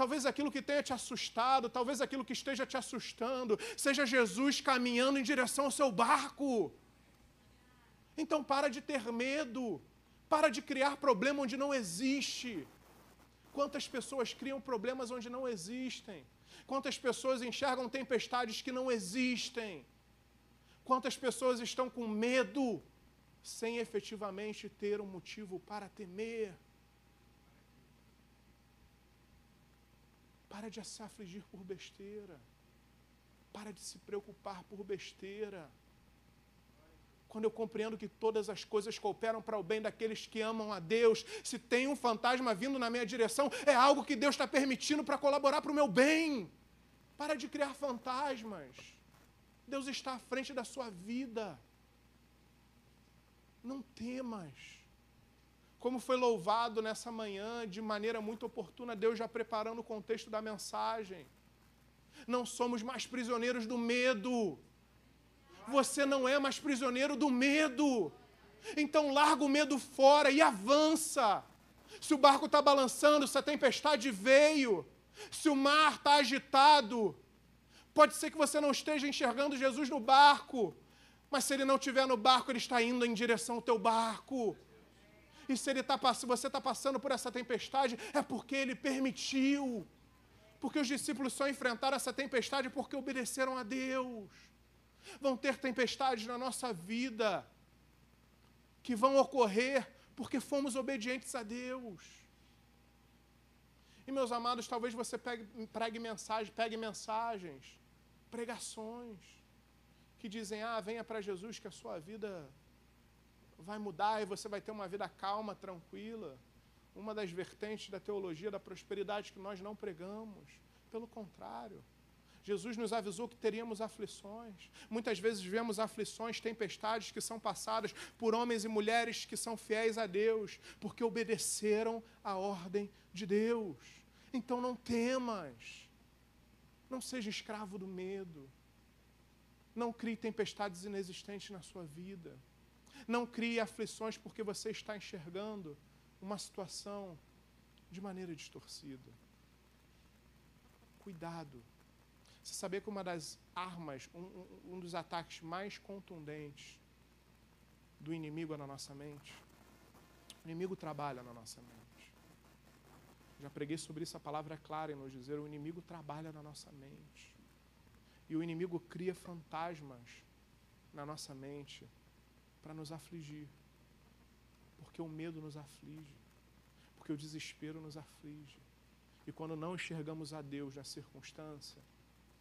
Talvez aquilo que tenha te assustado, talvez aquilo que esteja te assustando, seja Jesus caminhando em direção ao seu barco. Então para de ter medo, para de criar problema onde não existe. Quantas pessoas criam problemas onde não existem? Quantas pessoas enxergam tempestades que não existem? Quantas pessoas estão com medo sem efetivamente ter um motivo para temer? Para de se afligir por besteira. Para de se preocupar por besteira. Quando eu compreendo que todas as coisas cooperam para o bem daqueles que amam a Deus, se tem um fantasma vindo na minha direção, é algo que Deus está permitindo para colaborar para o meu bem. Para de criar fantasmas. Deus está à frente da sua vida. Não temas. Como foi louvado nessa manhã, de maneira muito oportuna, Deus já preparando o contexto da mensagem. Não somos mais prisioneiros do medo. Você não é mais prisioneiro do medo. Então larga o medo fora e avança. Se o barco está balançando, se a tempestade veio, se o mar está agitado, Pode ser que você não esteja enxergando Jesus no barco, mas se ele não estiver no barco, ele está indo em direção ao teu barco. E se, ele tá, se você está passando por essa tempestade, é porque ele permitiu. Porque os discípulos só enfrentaram essa tempestade porque obedeceram a Deus. Vão ter tempestades na nossa vida que vão ocorrer porque fomos obedientes a Deus. E meus amados, talvez você pegue, pregue, mensagem, pegue mensagens pregações que dizem: ah, venha para Jesus que a sua vida vai mudar e você vai ter uma vida calma, tranquila. Uma das vertentes da teologia da prosperidade que nós não pregamos. Pelo contrário, Jesus nos avisou que teríamos aflições. Muitas vezes vemos aflições, tempestades que são passadas por homens e mulheres que são fiéis a Deus, porque obedeceram a ordem de Deus. Então não temas. Não seja escravo do medo. Não crie tempestades inexistentes na sua vida. Não crie aflições porque você está enxergando uma situação de maneira distorcida. Cuidado. Você sabia que uma das armas, um, um dos ataques mais contundentes do inimigo é na nossa mente? O inimigo trabalha na nossa mente. Já preguei sobre isso, a palavra é clara em nos dizer: o inimigo trabalha na nossa mente. E o inimigo cria fantasmas na nossa mente para nos afligir. Porque o medo nos aflige. Porque o desespero nos aflige. E quando não enxergamos a Deus na circunstância,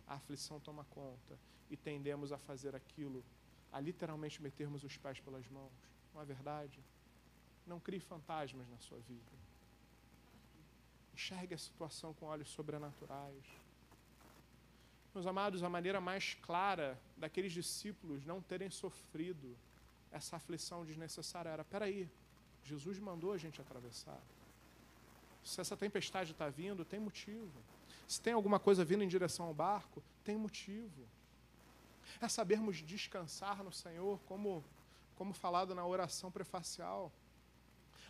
a aflição toma conta e tendemos a fazer aquilo, a literalmente metermos os pés pelas mãos. Não é verdade? Não crie fantasmas na sua vida. Enxergue a situação com olhos sobrenaturais. Meus amados, a maneira mais clara daqueles discípulos não terem sofrido essa aflição desnecessária era: peraí, Jesus mandou a gente atravessar. Se essa tempestade está vindo, tem motivo. Se tem alguma coisa vindo em direção ao barco, tem motivo. É sabermos descansar no Senhor, como, como falado na oração prefacial.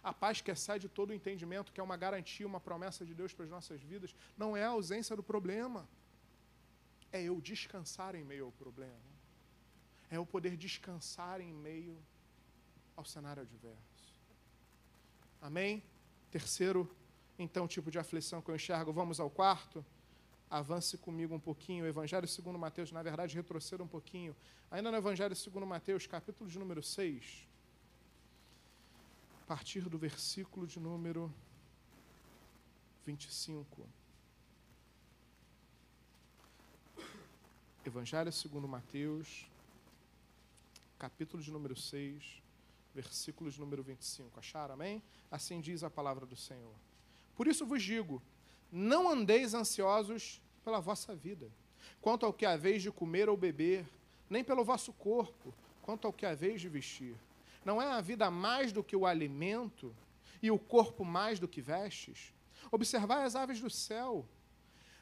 A paz que excede todo o entendimento, que é uma garantia, uma promessa de Deus para as nossas vidas, não é a ausência do problema. É eu descansar em meio ao problema. É eu poder descansar em meio ao cenário adverso. Amém? Terceiro então tipo de aflição que eu enxergo. Vamos ao quarto. Avance comigo um pouquinho. O Evangelho segundo Mateus, na verdade, retroceda um pouquinho. Ainda no Evangelho segundo Mateus, capítulo de número 6. A partir do versículo de número 25. Evangelho segundo Mateus, capítulo de número 6, versículo de número 25. Acharam, amém? Assim diz a palavra do Senhor. Por isso vos digo: não andeis ansiosos pela vossa vida, quanto ao que haveis de comer ou beber, nem pelo vosso corpo, quanto ao que haveis de vestir. Não é a vida mais do que o alimento, e o corpo mais do que vestes? Observai as aves do céu.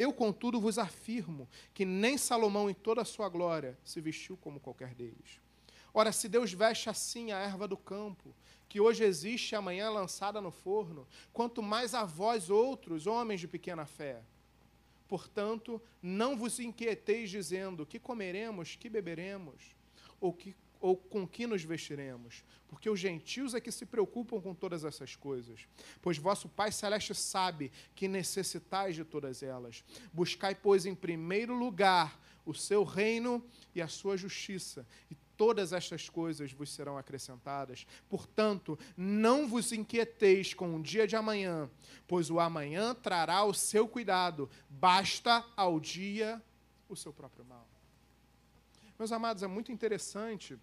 Eu, contudo, vos afirmo que nem Salomão, em toda a sua glória, se vestiu como qualquer deles. Ora, se Deus veste assim a erva do campo, que hoje existe e amanhã é lançada no forno, quanto mais a vós outros, homens de pequena fé. Portanto, não vos inquieteis dizendo que comeremos, que beberemos, ou, que, ou com que nos vestiremos, porque os gentios é que se preocupam com todas essas coisas. Pois vosso Pai Celeste sabe que necessitais de todas elas. Buscai, pois, em primeiro lugar o seu reino e a sua justiça, e todas estas coisas vos serão acrescentadas. Portanto, não vos inquieteis com o dia de amanhã, pois o amanhã trará o seu cuidado, basta ao dia o seu próprio mal. Meus amados, é muito interessante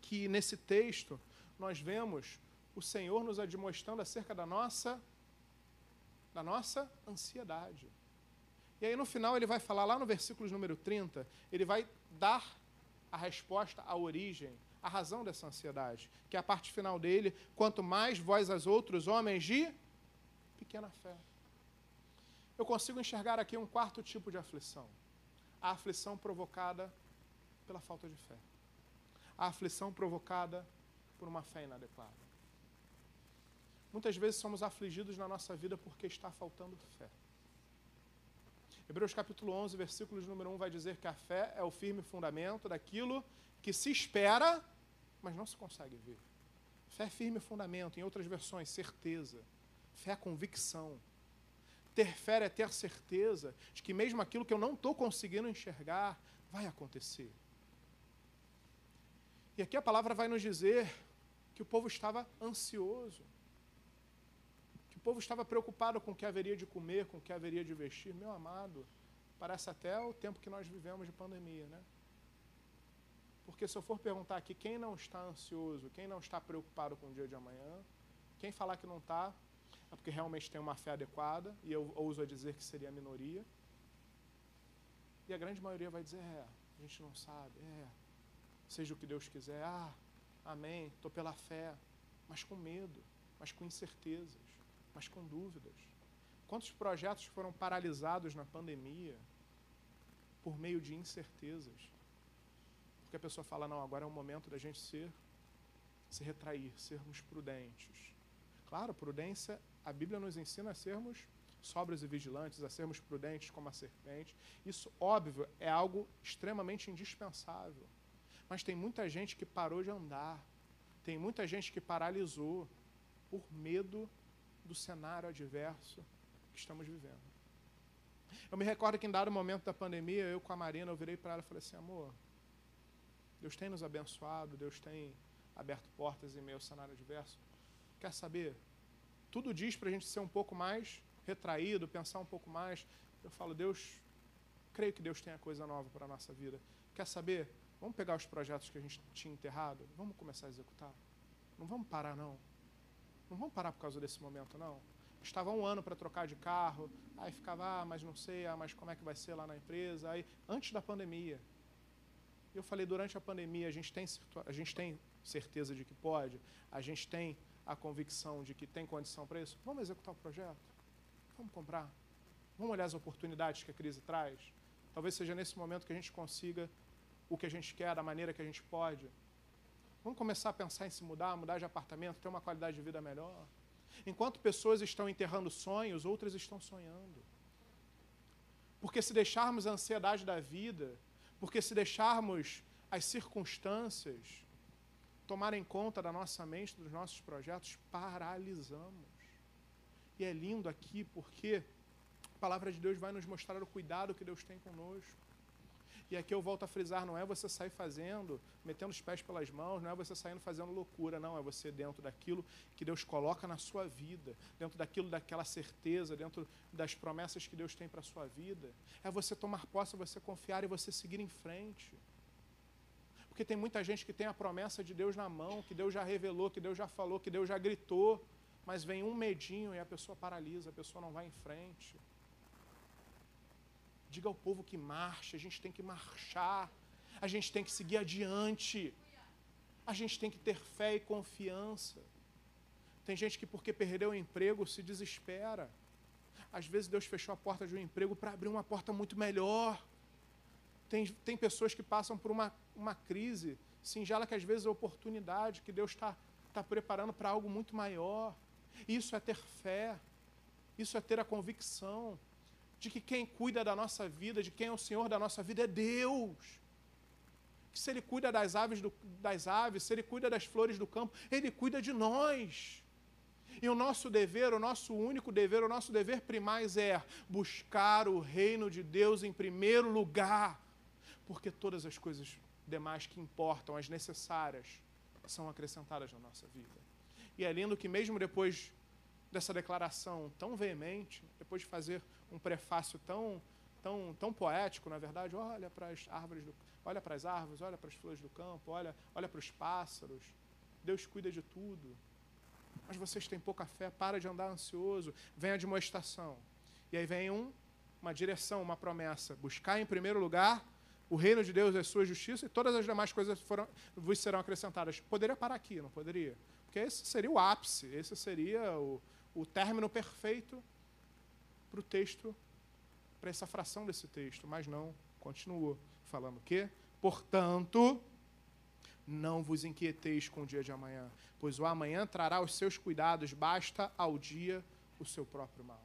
que nesse texto nós vemos o Senhor nos admoestando acerca da nossa da nossa ansiedade. E aí no final ele vai falar lá no versículo número 30, ele vai dar a resposta, a origem, a razão dessa ansiedade, que é a parte final dele, quanto mais vós as outros homens de pequena fé. Eu consigo enxergar aqui um quarto tipo de aflição. A aflição provocada pela falta de fé. A aflição provocada por uma fé inadequada. Muitas vezes somos afligidos na nossa vida porque está faltando fé. Hebreus capítulo 11, versículo de número 1 vai dizer que a fé é o firme fundamento daquilo que se espera, mas não se consegue ver. Fé é firme fundamento, em outras versões, certeza. Fé é convicção. Ter fé é ter certeza de que mesmo aquilo que eu não estou conseguindo enxergar, vai acontecer. E aqui a palavra vai nos dizer que o povo estava ansioso, que o povo estava preocupado com o que haveria de comer, com o que haveria de vestir. Meu amado, parece até o tempo que nós vivemos de pandemia, né? Porque se eu for perguntar aqui quem não está ansioso, quem não está preocupado com o dia de amanhã, quem falar que não está, é porque realmente tem uma fé adequada, e eu ouso a dizer que seria a minoria. E a grande maioria vai dizer, é, a gente não sabe, é, seja o que Deus quiser, ah, amém, estou pela fé, mas com medo, mas com incertezas, mas com dúvidas. Quantos projetos foram paralisados na pandemia por meio de incertezas? Porque a pessoa fala, não, agora é o momento da gente ser, se retrair, sermos prudentes. Claro, prudência, a Bíblia nos ensina a sermos sóbrios e vigilantes, a sermos prudentes como a serpente. Isso, óbvio, é algo extremamente indispensável. Mas tem muita gente que parou de andar, tem muita gente que paralisou por medo do cenário adverso que estamos vivendo. Eu me recordo que em dado momento da pandemia, eu com a Marina, eu virei para ela e falei assim, amor, Deus tem nos abençoado, Deus tem aberto portas em meio ao cenário adverso. Quer saber? Tudo diz para a gente ser um pouco mais retraído, pensar um pouco mais. Eu falo, Deus, creio que Deus tenha coisa nova para a nossa vida. Quer saber? Vamos pegar os projetos que a gente tinha enterrado, vamos começar a executar. Não vamos parar, não. Não vamos parar por causa desse momento, não. Estava um ano para trocar de carro, aí ficava, ah, mas não sei, ah, mas como é que vai ser lá na empresa? Aí, antes da pandemia. Eu falei, durante a pandemia, a gente tem, a gente tem certeza de que pode, a gente tem a convicção de que tem condição para isso. Vamos executar o projeto? Vamos comprar? Vamos olhar as oportunidades que a crise traz? Talvez seja nesse momento que a gente consiga o que a gente quer, da maneira que a gente pode. Vamos começar a pensar em se mudar, mudar de apartamento, ter uma qualidade de vida melhor. Enquanto pessoas estão enterrando sonhos, outras estão sonhando. Porque se deixarmos a ansiedade da vida, porque se deixarmos as circunstâncias tomarem conta da nossa mente, dos nossos projetos, paralisamos. E é lindo aqui porque a palavra de Deus vai nos mostrar o cuidado que Deus tem conosco. E aqui eu volto a frisar, não é você sair fazendo, metendo os pés pelas mãos, não é você saindo fazendo loucura, não, é você dentro daquilo que Deus coloca na sua vida, dentro daquilo daquela certeza, dentro das promessas que Deus tem para a sua vida. É você tomar posse, você confiar e você seguir em frente. Porque tem muita gente que tem a promessa de Deus na mão, que Deus já revelou, que Deus já falou, que Deus já gritou, mas vem um medinho e a pessoa paralisa, a pessoa não vai em frente. Diga ao povo que marche, a gente tem que marchar, a gente tem que seguir adiante, a gente tem que ter fé e confiança. Tem gente que, porque perdeu o emprego, se desespera. Às vezes, Deus fechou a porta de um emprego para abrir uma porta muito melhor. Tem, tem pessoas que passam por uma, uma crise singela, que às vezes é oportunidade, que Deus está tá preparando para algo muito maior. Isso é ter fé, isso é ter a convicção de que quem cuida da nossa vida, de quem é o Senhor da nossa vida é Deus. Que se Ele cuida das aves, do, das aves, se Ele cuida das flores do campo, Ele cuida de nós. E o nosso dever, o nosso único dever, o nosso dever primais é buscar o reino de Deus em primeiro lugar, porque todas as coisas demais que importam, as necessárias, são acrescentadas na nossa vida. E é lindo que, mesmo depois dessa declaração tão veemente, depois de fazer um prefácio tão, tão, tão poético, na verdade, olha para as árvores, do, olha para as árvores, olha para as flores do campo, olha, olha para os pássaros. Deus cuida de tudo. Mas vocês têm pouca fé, para de andar ansioso, vem a admoestação. E aí vem um, uma direção, uma promessa. Buscar em primeiro lugar o reino de Deus e a sua justiça, e todas as demais coisas foram, vos serão acrescentadas. Poderia parar aqui, não poderia? Porque esse seria o ápice, esse seria o, o término perfeito para o texto, para essa fração desse texto. Mas não, continuou falando o quê? Portanto, não vos inquieteis com o dia de amanhã, pois o amanhã trará os seus cuidados, basta ao dia o seu próprio mal.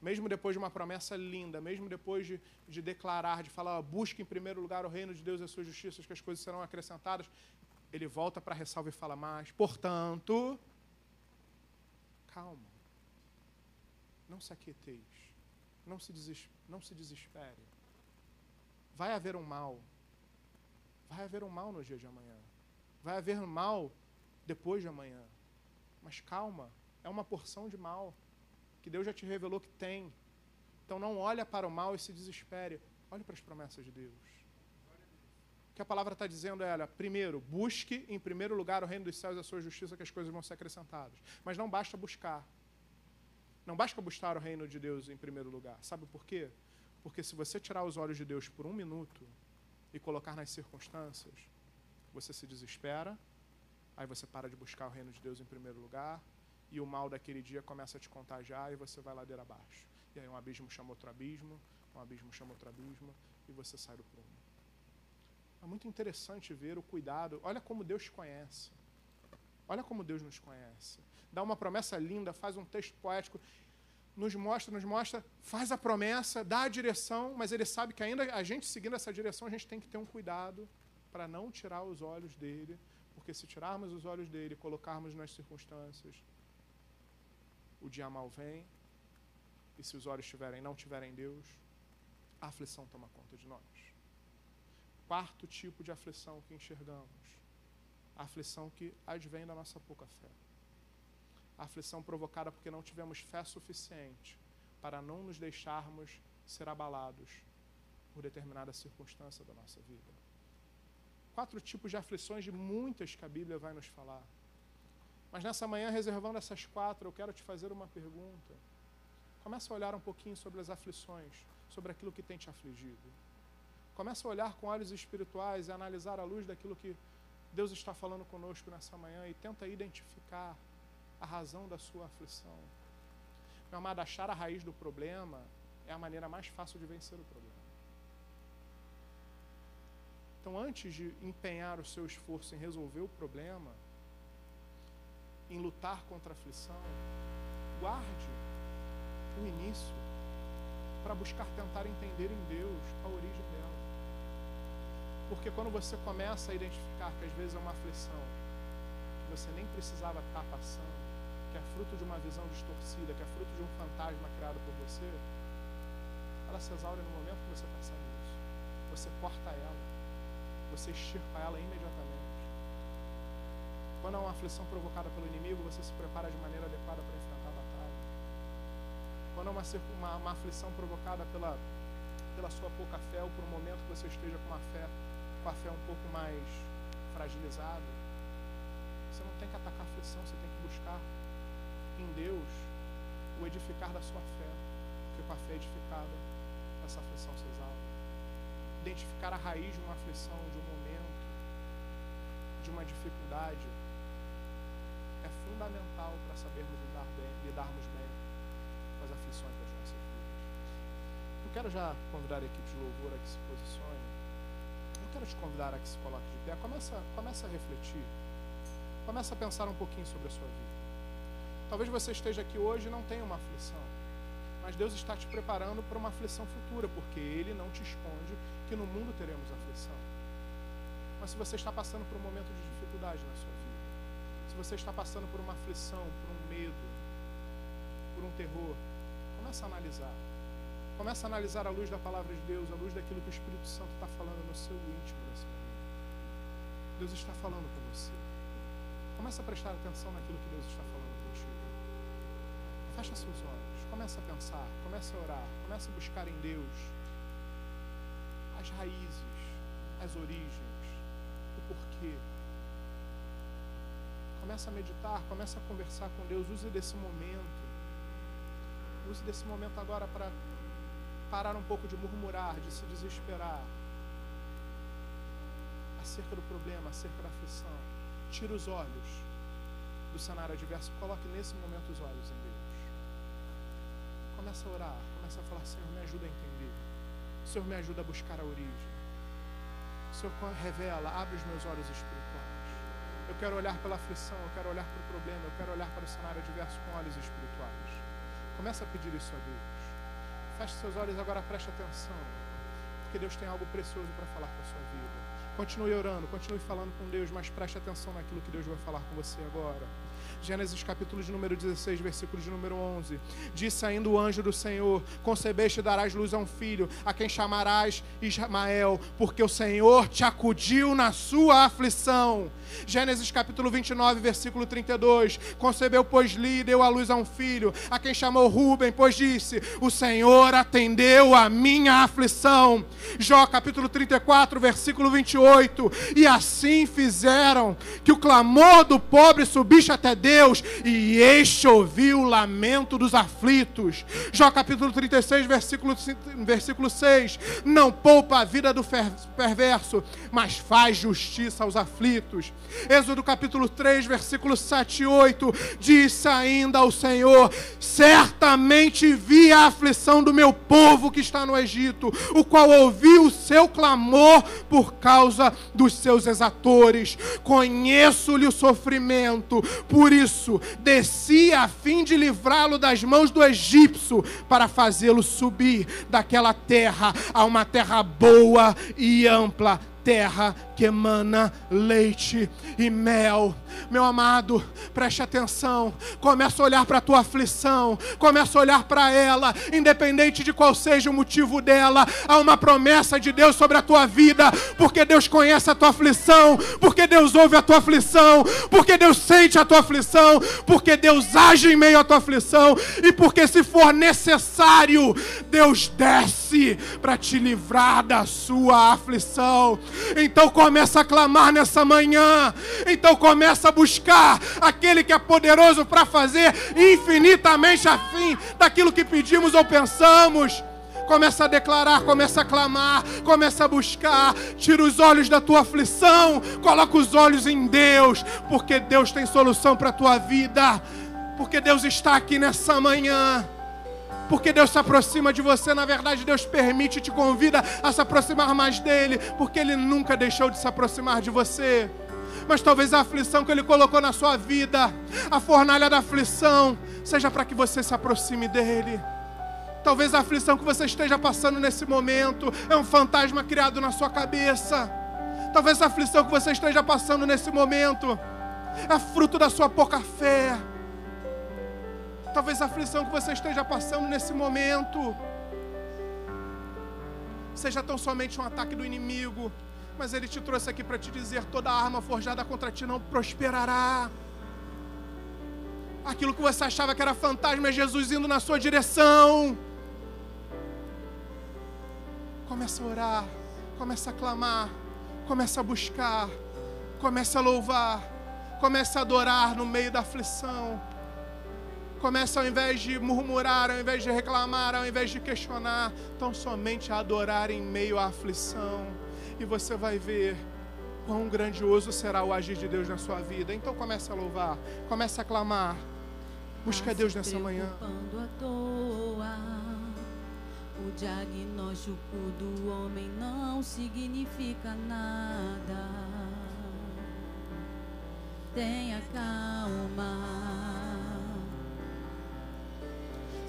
Mesmo depois de uma promessa linda, mesmo depois de, de declarar, de falar, busque em primeiro lugar o reino de Deus e a sua justiça, que as coisas serão acrescentadas, ele volta para ressalva e fala mais. Portanto, calma. Não se aquieteis. Não se, deses, não se desespere. Vai haver um mal. Vai haver um mal no dia de amanhã. Vai haver um mal depois de amanhã. Mas calma, é uma porção de mal que Deus já te revelou que tem. Então não olha para o mal e se desespere. Olhe para as promessas de Deus. O que a palavra está dizendo é, olha, primeiro, busque em primeiro lugar o reino dos céus e a sua justiça, que as coisas vão ser acrescentadas. Mas não basta buscar. Não basta buscar o reino de Deus em primeiro lugar. Sabe por quê? Porque se você tirar os olhos de Deus por um minuto e colocar nas circunstâncias, você se desespera, aí você para de buscar o reino de Deus em primeiro lugar, e o mal daquele dia começa a te contagiar e você vai ladeira abaixo. E aí um abismo chama outro abismo, um abismo chama outro abismo, e você sai do prumo. É muito interessante ver o cuidado. Olha como Deus te conhece. Olha como Deus nos conhece. Dá uma promessa linda, faz um texto poético, nos mostra, nos mostra, faz a promessa, dá a direção, mas ele sabe que ainda a gente seguindo essa direção, a gente tem que ter um cuidado para não tirar os olhos dele, porque se tirarmos os olhos dele colocarmos nas circunstâncias, o dia mal vem, e se os olhos tiverem, não tiverem Deus, a aflição toma conta de nós. Quarto tipo de aflição que enxergamos, a aflição que advém da nossa pouca fé. A aflição provocada porque não tivemos fé suficiente para não nos deixarmos ser abalados por determinada circunstância da nossa vida. Quatro tipos de aflições de muitas que a Bíblia vai nos falar. Mas nessa manhã, reservando essas quatro, eu quero te fazer uma pergunta. Começa a olhar um pouquinho sobre as aflições, sobre aquilo que tem te afligido. Começa a olhar com olhos espirituais e analisar à luz daquilo que Deus está falando conosco nessa manhã e tenta identificar a razão da sua aflição. Meu amado, achar a raiz do problema é a maneira mais fácil de vencer o problema. Então, antes de empenhar o seu esforço em resolver o problema, em lutar contra a aflição, guarde o início para buscar tentar entender em Deus a origem dela. Porque quando você começa a identificar que às vezes é uma aflição que você nem precisava estar passando, que é fruto de uma visão distorcida, que é fruto de um fantasma criado por você, ela se exaure no momento que você pensar nisso. Você corta ela, você extirpa ela imediatamente. Quando há uma aflição provocada pelo inimigo, você se prepara de maneira adequada para enfrentar a batalha. Quando há uma, uma, uma aflição provocada pela, pela sua pouca fé ou por um momento que você esteja com uma fé, com a fé um pouco mais fragilizada, você não tem que atacar a aflição, você tem que buscar em Deus o edificar da sua fé, porque com a fé edificada, essa aflição se exalta. Identificar a raiz de uma aflição, de um momento, de uma dificuldade, é fundamental para sabermos lidar bem, lidarmos bem com as aflições das nossas vidas. Eu quero já convidar a equipe de louvor a que se posicione. Quero te convidar a que se coloque de pé. Começa, começa a refletir. Começa a pensar um pouquinho sobre a sua vida. Talvez você esteja aqui hoje e não tenha uma aflição. Mas Deus está te preparando para uma aflição futura, porque Ele não te esconde que no mundo teremos aflição. Mas se você está passando por um momento de dificuldade na sua vida, se você está passando por uma aflição, por um medo, por um terror, comece a analisar. Comece a analisar a luz da palavra de Deus, a luz daquilo que o Espírito Santo está falando no seu íntimo nesse momento. Deus está falando com você. Comece a prestar atenção naquilo que Deus está falando contigo. Fecha seus olhos, comece a pensar, comece a orar, comece a buscar em Deus as raízes, as origens, o porquê Começa a meditar, começa a conversar com Deus. Use desse momento. Use desse momento agora para parar um pouco de murmurar, de se desesperar acerca do problema, acerca da aflição. Tira os olhos do cenário adverso, coloque nesse momento os olhos em Deus. Começa a orar, começa a falar: Senhor, me ajuda a entender. Senhor, me ajuda a buscar a origem. Senhor, revela, abre os meus olhos espirituais. Eu quero olhar pela aflição, eu quero olhar para o problema, eu quero olhar para o cenário adverso com olhos espirituais. Começa a pedir isso a Deus. Feche seus olhos agora, preste atenção. Porque Deus tem algo precioso para falar com a sua vida. Continue orando, continue falando com Deus, mas preste atenção naquilo que Deus vai falar com você agora. Gênesis capítulo de número 16, versículo de número 11. Disse ainda o anjo do Senhor: Concebeste e darás luz a um filho, a quem chamarás Ismael, porque o Senhor te acudiu na sua aflição. Gênesis capítulo 29, versículo 32. Concebeu, pois, Li, deu à luz a um filho, a quem chamou Ruben, pois disse: O Senhor atendeu a minha aflição. Jó capítulo 34, versículo 28. E assim fizeram que o clamor do pobre subisse até Deus, e este ouviu o lamento dos aflitos. Jó capítulo 36, versículo, versículo 6. Não poupa a vida do perverso, mas faz justiça aos aflitos. Êxodo capítulo 3, versículo 7 e 8, disse ainda ao Senhor: Certamente vi a aflição do meu povo que está no Egito, o qual ouviu o seu clamor por causa dos seus exatores. Conheço-lhe o sofrimento, por isso desci a fim de livrá-lo das mãos do egípcio, para fazê-lo subir daquela terra a uma terra boa e ampla terra que emana leite e mel. Meu amado, preste atenção. Começa a olhar para a tua aflição. Começa a olhar para ela, independente de qual seja o motivo dela. Há uma promessa de Deus sobre a tua vida, porque Deus conhece a tua aflição, porque Deus ouve a tua aflição, porque Deus sente a tua aflição, porque Deus age em meio à tua aflição e porque se for necessário, Deus desce para te livrar da sua aflição. Então começa a clamar nessa manhã. Então começa a buscar aquele que é poderoso para fazer infinitamente a fim daquilo que pedimos ou pensamos. Começa a declarar, começa a clamar, começa a buscar. Tira os olhos da tua aflição, coloca os olhos em Deus, porque Deus tem solução para a tua vida. Porque Deus está aqui nessa manhã porque Deus se aproxima de você, na verdade, Deus permite, te convida a se aproximar mais dele, porque ele nunca deixou de se aproximar de você. Mas talvez a aflição que ele colocou na sua vida, a fornalha da aflição, seja para que você se aproxime dele. Talvez a aflição que você esteja passando nesse momento é um fantasma criado na sua cabeça. Talvez a aflição que você esteja passando nesse momento é fruto da sua pouca fé Talvez a aflição que você esteja passando nesse momento seja tão somente um ataque do inimigo, mas ele te trouxe aqui para te dizer: toda arma forjada contra ti não prosperará. Aquilo que você achava que era fantasma é Jesus indo na sua direção. Começa a orar, começa a clamar, começa a buscar, começa a louvar, começa a adorar no meio da aflição. Começa ao invés de murmurar, ao invés de reclamar, ao invés de questionar, tão somente a adorar em meio à aflição. E você vai ver quão grandioso será o agir de Deus na sua vida. Então comece a louvar, comece a clamar. Busca Deus nessa manhã. À toa. O diagnóstico do homem não significa nada. Tenha calma.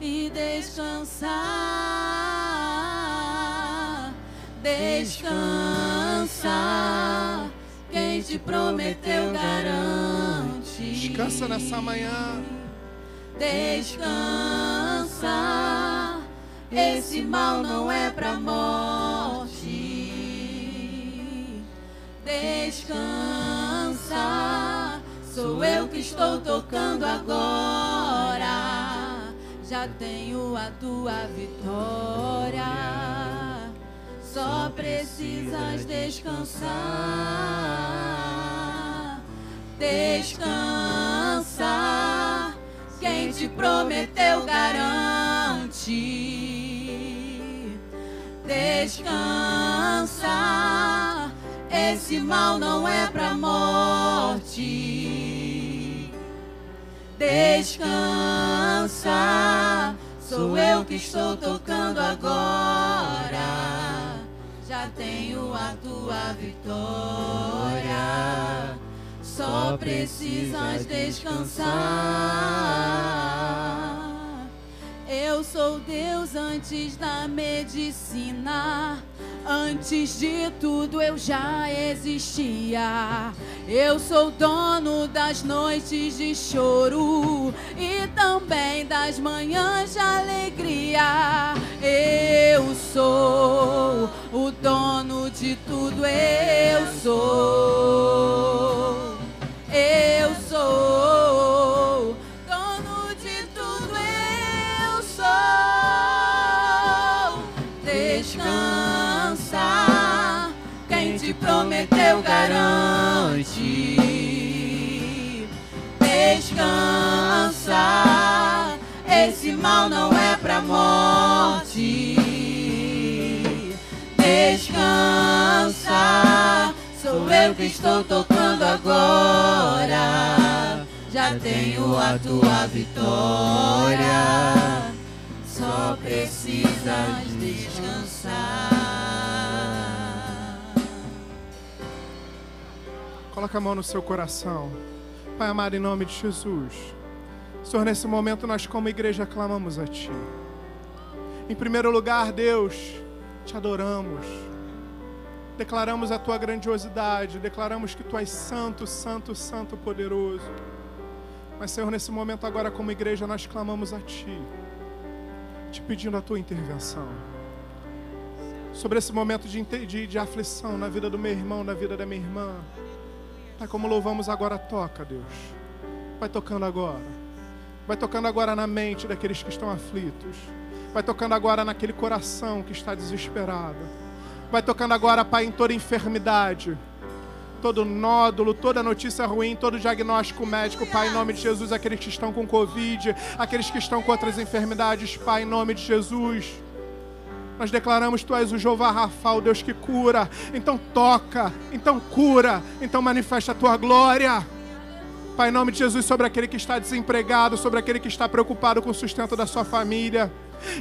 e descansar. Descansa. Quem te prometeu garante. Descansa nessa manhã. Descansa. Esse mal não é pra morte. Descansa. Sou eu que estou tocando agora já tenho a tua vitória. Só precisas descansar. Descansa. Quem te prometeu garante. Descansa. Esse mal não é pra morte Descansa, sou eu que estou tocando agora. Já tenho a tua vitória. Só precisas descansar. Eu sou Deus antes da medicina. Antes de tudo eu já existia. Eu sou dono das noites de choro e também das manhãs de alegria. Eu sou o dono de tudo, eu sou. Prometeu garante. Descansa, esse mal não é pra morte. Descansa, sou eu que estou tocando agora. Já tenho a tua vitória. Só precisas descansar. Coloca a mão no seu coração. Pai amado, em nome de Jesus. Senhor, nesse momento nós, como igreja, clamamos a Ti. Em primeiro lugar, Deus, te adoramos. Declaramos a Tua grandiosidade. Declaramos que Tu és santo, santo, santo, poderoso. Mas, Senhor, nesse momento agora, como igreja, nós clamamos a Ti. Te pedindo a Tua intervenção. Sobre esse momento de, de, de aflição na vida do meu irmão, na vida da minha irmã. Pai, como louvamos agora, toca, Deus. Vai tocando agora. Vai tocando agora na mente daqueles que estão aflitos. Vai tocando agora naquele coração que está desesperado. Vai tocando agora, Pai, em toda enfermidade. Todo nódulo, toda notícia ruim, todo diagnóstico médico, Pai, em nome de Jesus, aqueles que estão com Covid, aqueles que estão com outras enfermidades, Pai, em nome de Jesus. Nós declaramos: Tu és o Jeová Rafa, o Deus que cura. Então toca, então cura, então manifesta a tua glória. Pai, em nome de Jesus, sobre aquele que está desempregado, sobre aquele que está preocupado com o sustento da sua família.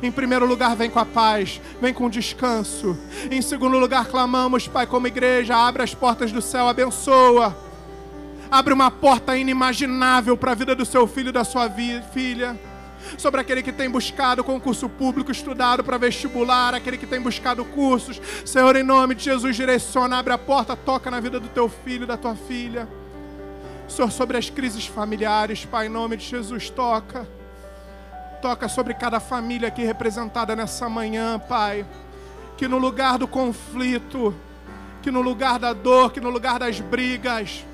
Em primeiro lugar, vem com a paz, vem com descanso. Em segundo lugar, clamamos, Pai, como igreja, abre as portas do céu, abençoa. Abre uma porta inimaginável para a vida do seu filho e da sua filha sobre aquele que tem buscado concurso público, estudado para vestibular, aquele que tem buscado cursos. Senhor, em nome de Jesus, direciona, abre a porta, toca na vida do teu filho, da tua filha. Senhor, sobre as crises familiares, Pai, em nome de Jesus, toca. Toca sobre cada família aqui representada nessa manhã, Pai. Que no lugar do conflito, que no lugar da dor, que no lugar das brigas,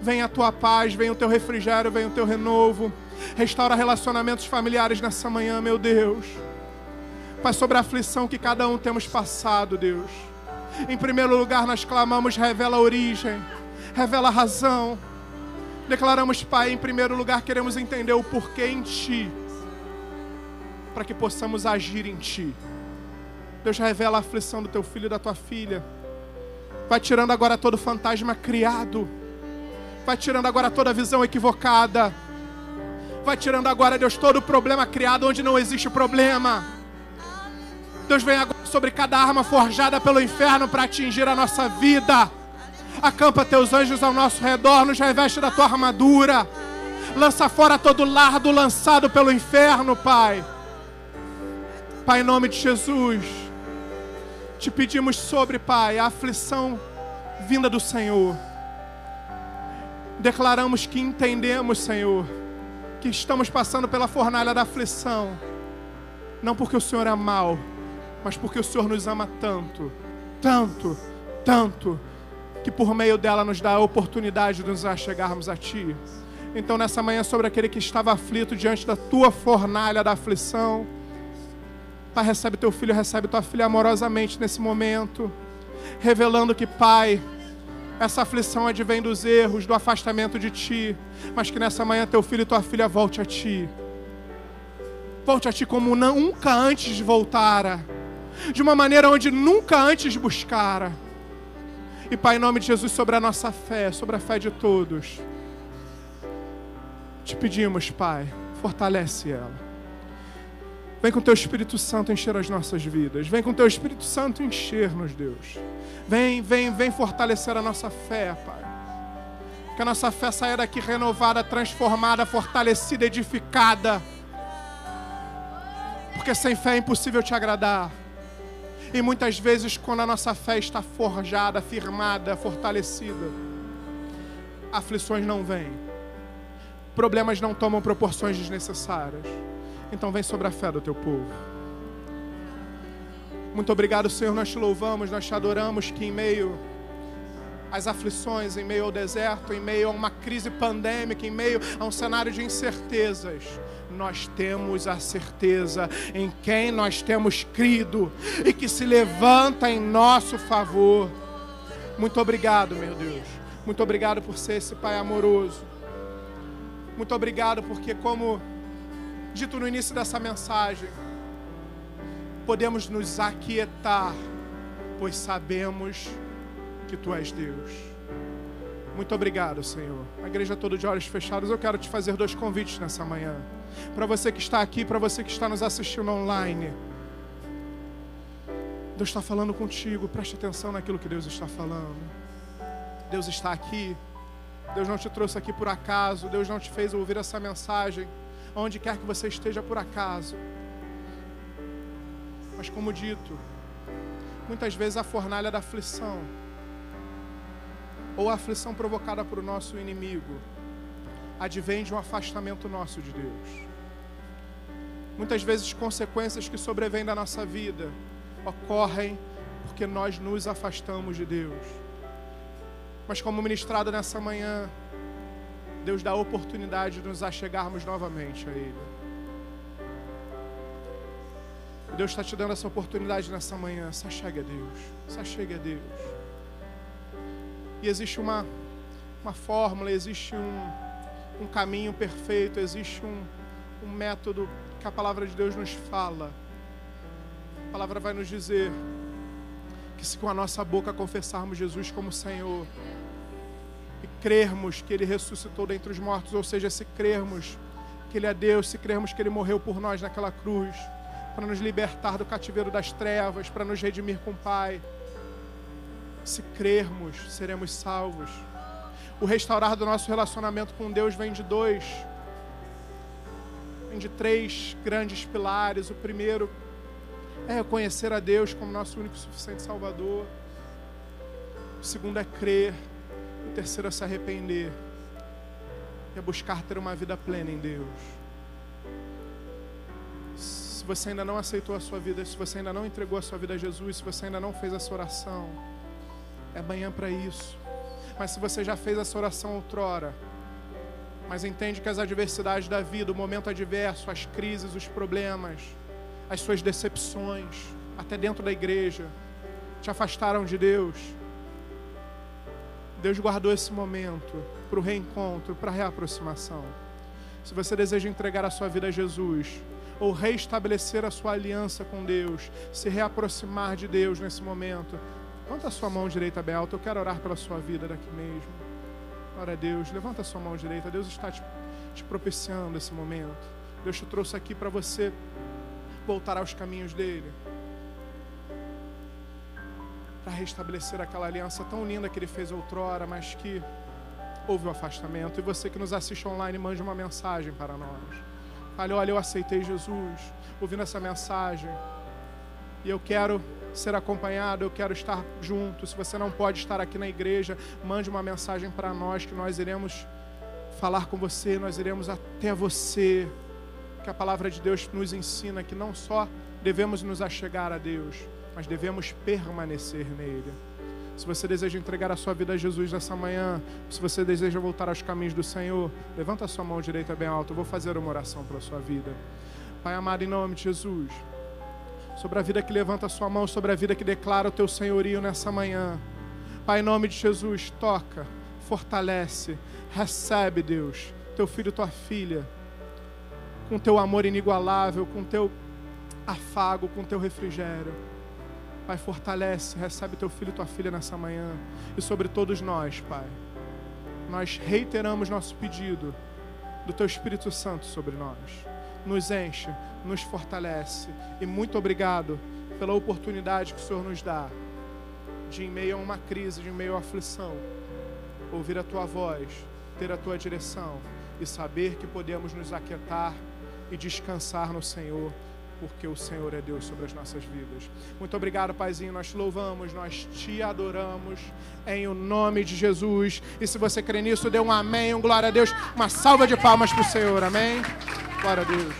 venha a tua paz, venha o teu refrigério, venha o teu renovo. Restaura relacionamentos familiares nessa manhã, meu Deus. Pai, sobre a aflição que cada um temos passado, Deus. Em primeiro lugar, nós clamamos, revela a origem, revela a razão. Declaramos, Pai, em primeiro lugar, queremos entender o porquê em Ti, para que possamos agir em Ti. Deus, revela a aflição do Teu filho e da Tua filha. Vai tirando agora todo fantasma criado. Vai tirando agora toda visão equivocada. Vai tirando agora, Deus, todo problema criado onde não existe problema. Deus vem agora sobre cada arma forjada pelo inferno para atingir a nossa vida. Acampa teus anjos ao nosso redor, nos reveste da tua armadura. Lança fora todo lardo lançado pelo inferno, Pai. Pai, em nome de Jesus, te pedimos sobre, Pai, a aflição vinda do Senhor. Declaramos que entendemos, Senhor, que estamos passando pela fornalha da aflição, não porque o Senhor é mau, mas porque o Senhor nos ama tanto, tanto, tanto, que por meio dela nos dá a oportunidade de nos achegarmos a Ti. Então, nessa manhã, sobre aquele que estava aflito diante da Tua fornalha da aflição, Pai, recebe Teu filho, recebe Tua filha amorosamente nesse momento, revelando que, Pai, essa aflição advém dos erros, do afastamento de Ti, mas que nessa manhã Teu filho e Tua filha volte a Ti. Volte a Ti como nunca antes voltara, de uma maneira onde nunca antes buscara. E Pai, em nome de Jesus, sobre a nossa fé, sobre a fé de todos. Te pedimos, Pai, fortalece ela. Vem com teu Espírito Santo encher as nossas vidas. Vem com teu Espírito Santo encher-nos, Deus. Vem, vem, vem fortalecer a nossa fé, Pai. Que a nossa fé saia daqui renovada, transformada, fortalecida, edificada. Porque sem fé é impossível te agradar. E muitas vezes, quando a nossa fé está forjada, firmada, fortalecida, aflições não vêm, problemas não tomam proporções desnecessárias. Então, vem sobre a fé do teu povo. Muito obrigado, Senhor. Nós te louvamos, nós te adoramos que em meio às aflições, em meio ao deserto, em meio a uma crise pandêmica, em meio a um cenário de incertezas, nós temos a certeza em quem nós temos crido e que se levanta em nosso favor. Muito obrigado, meu Deus. Muito obrigado por ser esse Pai amoroso. Muito obrigado porque, como dito no início dessa mensagem, podemos nos aquietar, pois sabemos que tu és Deus. Muito obrigado, Senhor. A igreja toda de olhos fechados, eu quero te fazer dois convites nessa manhã. Para você que está aqui, para você que está nos assistindo online. Deus está falando contigo, preste atenção naquilo que Deus está falando. Deus está aqui. Deus não te trouxe aqui por acaso. Deus não te fez ouvir essa mensagem onde quer que você esteja por acaso. Mas, como dito, muitas vezes a fornalha da aflição ou a aflição provocada por nosso inimigo advém de um afastamento nosso de Deus. Muitas vezes consequências que sobrevêm da nossa vida ocorrem porque nós nos afastamos de Deus. Mas como ministrado nessa manhã, Deus dá a oportunidade de nos achegarmos novamente a Ele. Deus está te dando essa oportunidade nessa manhã. Se achegue a Deus. Se achegue a Deus. E existe uma, uma fórmula, existe um, um caminho perfeito, existe um, um método que a palavra de Deus nos fala. A palavra vai nos dizer que se com a nossa boca confessarmos Jesus como Senhor e crermos que Ele ressuscitou dentre os mortos, ou seja, se crermos que Ele é Deus, se crermos que Ele morreu por nós naquela cruz, para nos libertar do cativeiro das trevas, para nos redimir com o Pai se crermos, seremos salvos. O restaurar do nosso relacionamento com Deus vem de dois, vem de três grandes pilares. O primeiro é conhecer a Deus como nosso único e suficiente Salvador. O segundo é crer. O terceiro é se arrepender. É buscar ter uma vida plena em Deus. Se você ainda não aceitou a sua vida, se você ainda não entregou a sua vida a Jesus, se você ainda não fez essa oração, é manhã para isso. Mas se você já fez essa oração outrora, mas entende que as adversidades da vida, o momento adverso, as crises, os problemas, as suas decepções, até dentro da igreja, te afastaram de Deus. Deus guardou esse momento para o reencontro, para a reaproximação. Se você deseja entregar a sua vida a Jesus, ou restabelecer a sua aliança com Deus, se reaproximar de Deus nesse momento, Levanta a sua mão direita bem. Eu quero orar pela sua vida daqui mesmo. Glória a Deus. Levanta a sua mão direita. Deus está te, te propiciando esse momento. Deus te trouxe aqui para você voltar aos caminhos dele. Para restabelecer aquela aliança tão linda que ele fez outrora, mas que houve o um afastamento. E você que nos assiste online, mande uma mensagem para nós. Fale, olha, eu aceitei Jesus, ouvindo essa mensagem. E eu quero ser acompanhado, eu quero estar junto. Se você não pode estar aqui na igreja, mande uma mensagem para nós que nós iremos falar com você, nós iremos até você. Que a palavra de Deus nos ensina que não só devemos nos achegar a Deus, mas devemos permanecer nele. Se você deseja entregar a sua vida a Jesus nessa manhã, se você deseja voltar aos caminhos do Senhor, levanta a sua mão direita bem alta. Eu vou fazer uma oração pela sua vida. Pai amado, em nome de Jesus sobre a vida que levanta a sua mão, sobre a vida que declara o teu senhorio nessa manhã. Pai, em nome de Jesus, toca, fortalece, recebe, Deus, teu filho, tua filha, com teu amor inigualável, com teu afago, com teu refrigério. Pai, fortalece, recebe teu filho e tua filha nessa manhã. E sobre todos nós, Pai, nós reiteramos nosso pedido do Teu Espírito Santo sobre nós. Nos enche, nos fortalece. E muito obrigado pela oportunidade que o Senhor nos dá de, em meio a uma crise, de em meio a aflição, ouvir a Tua voz, ter a Tua direção e saber que podemos nos aquietar e descansar no Senhor porque o Senhor é Deus sobre as nossas vidas. Muito obrigado, Paizinho. Nós te louvamos, nós te adoramos em o nome de Jesus. E se você crê nisso, dê um amém, um glória a Deus, uma salva de palmas para o Senhor. Amém. Glória a Deus.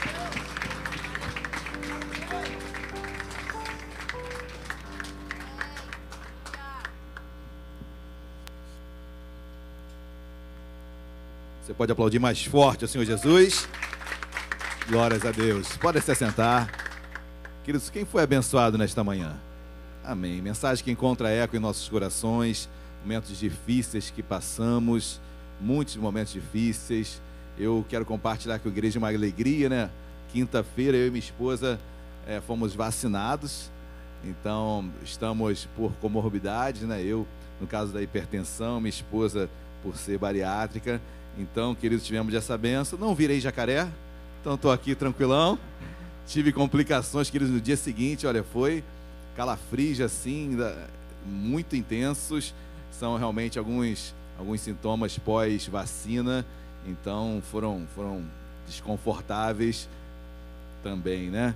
Você pode aplaudir mais forte ao Senhor Jesus. Glórias a Deus. Pode se assentar. Queridos, quem foi abençoado nesta manhã? Amém. Mensagem que encontra eco em nossos corações, momentos difíceis que passamos, muitos momentos difíceis. Eu quero compartilhar com a igreja uma alegria, né? Quinta-feira eu e minha esposa é, fomos vacinados, então estamos por comorbidade, né? Eu, no caso da hipertensão, minha esposa por ser bariátrica. Então, queridos, tivemos essa benção. Não virei jacaré, então estou aqui tranquilão. Tive complicações, queridos, no dia seguinte, olha, foi calafrios assim, muito intensos. São realmente alguns, alguns sintomas pós-vacina. Então foram, foram desconfortáveis também, né?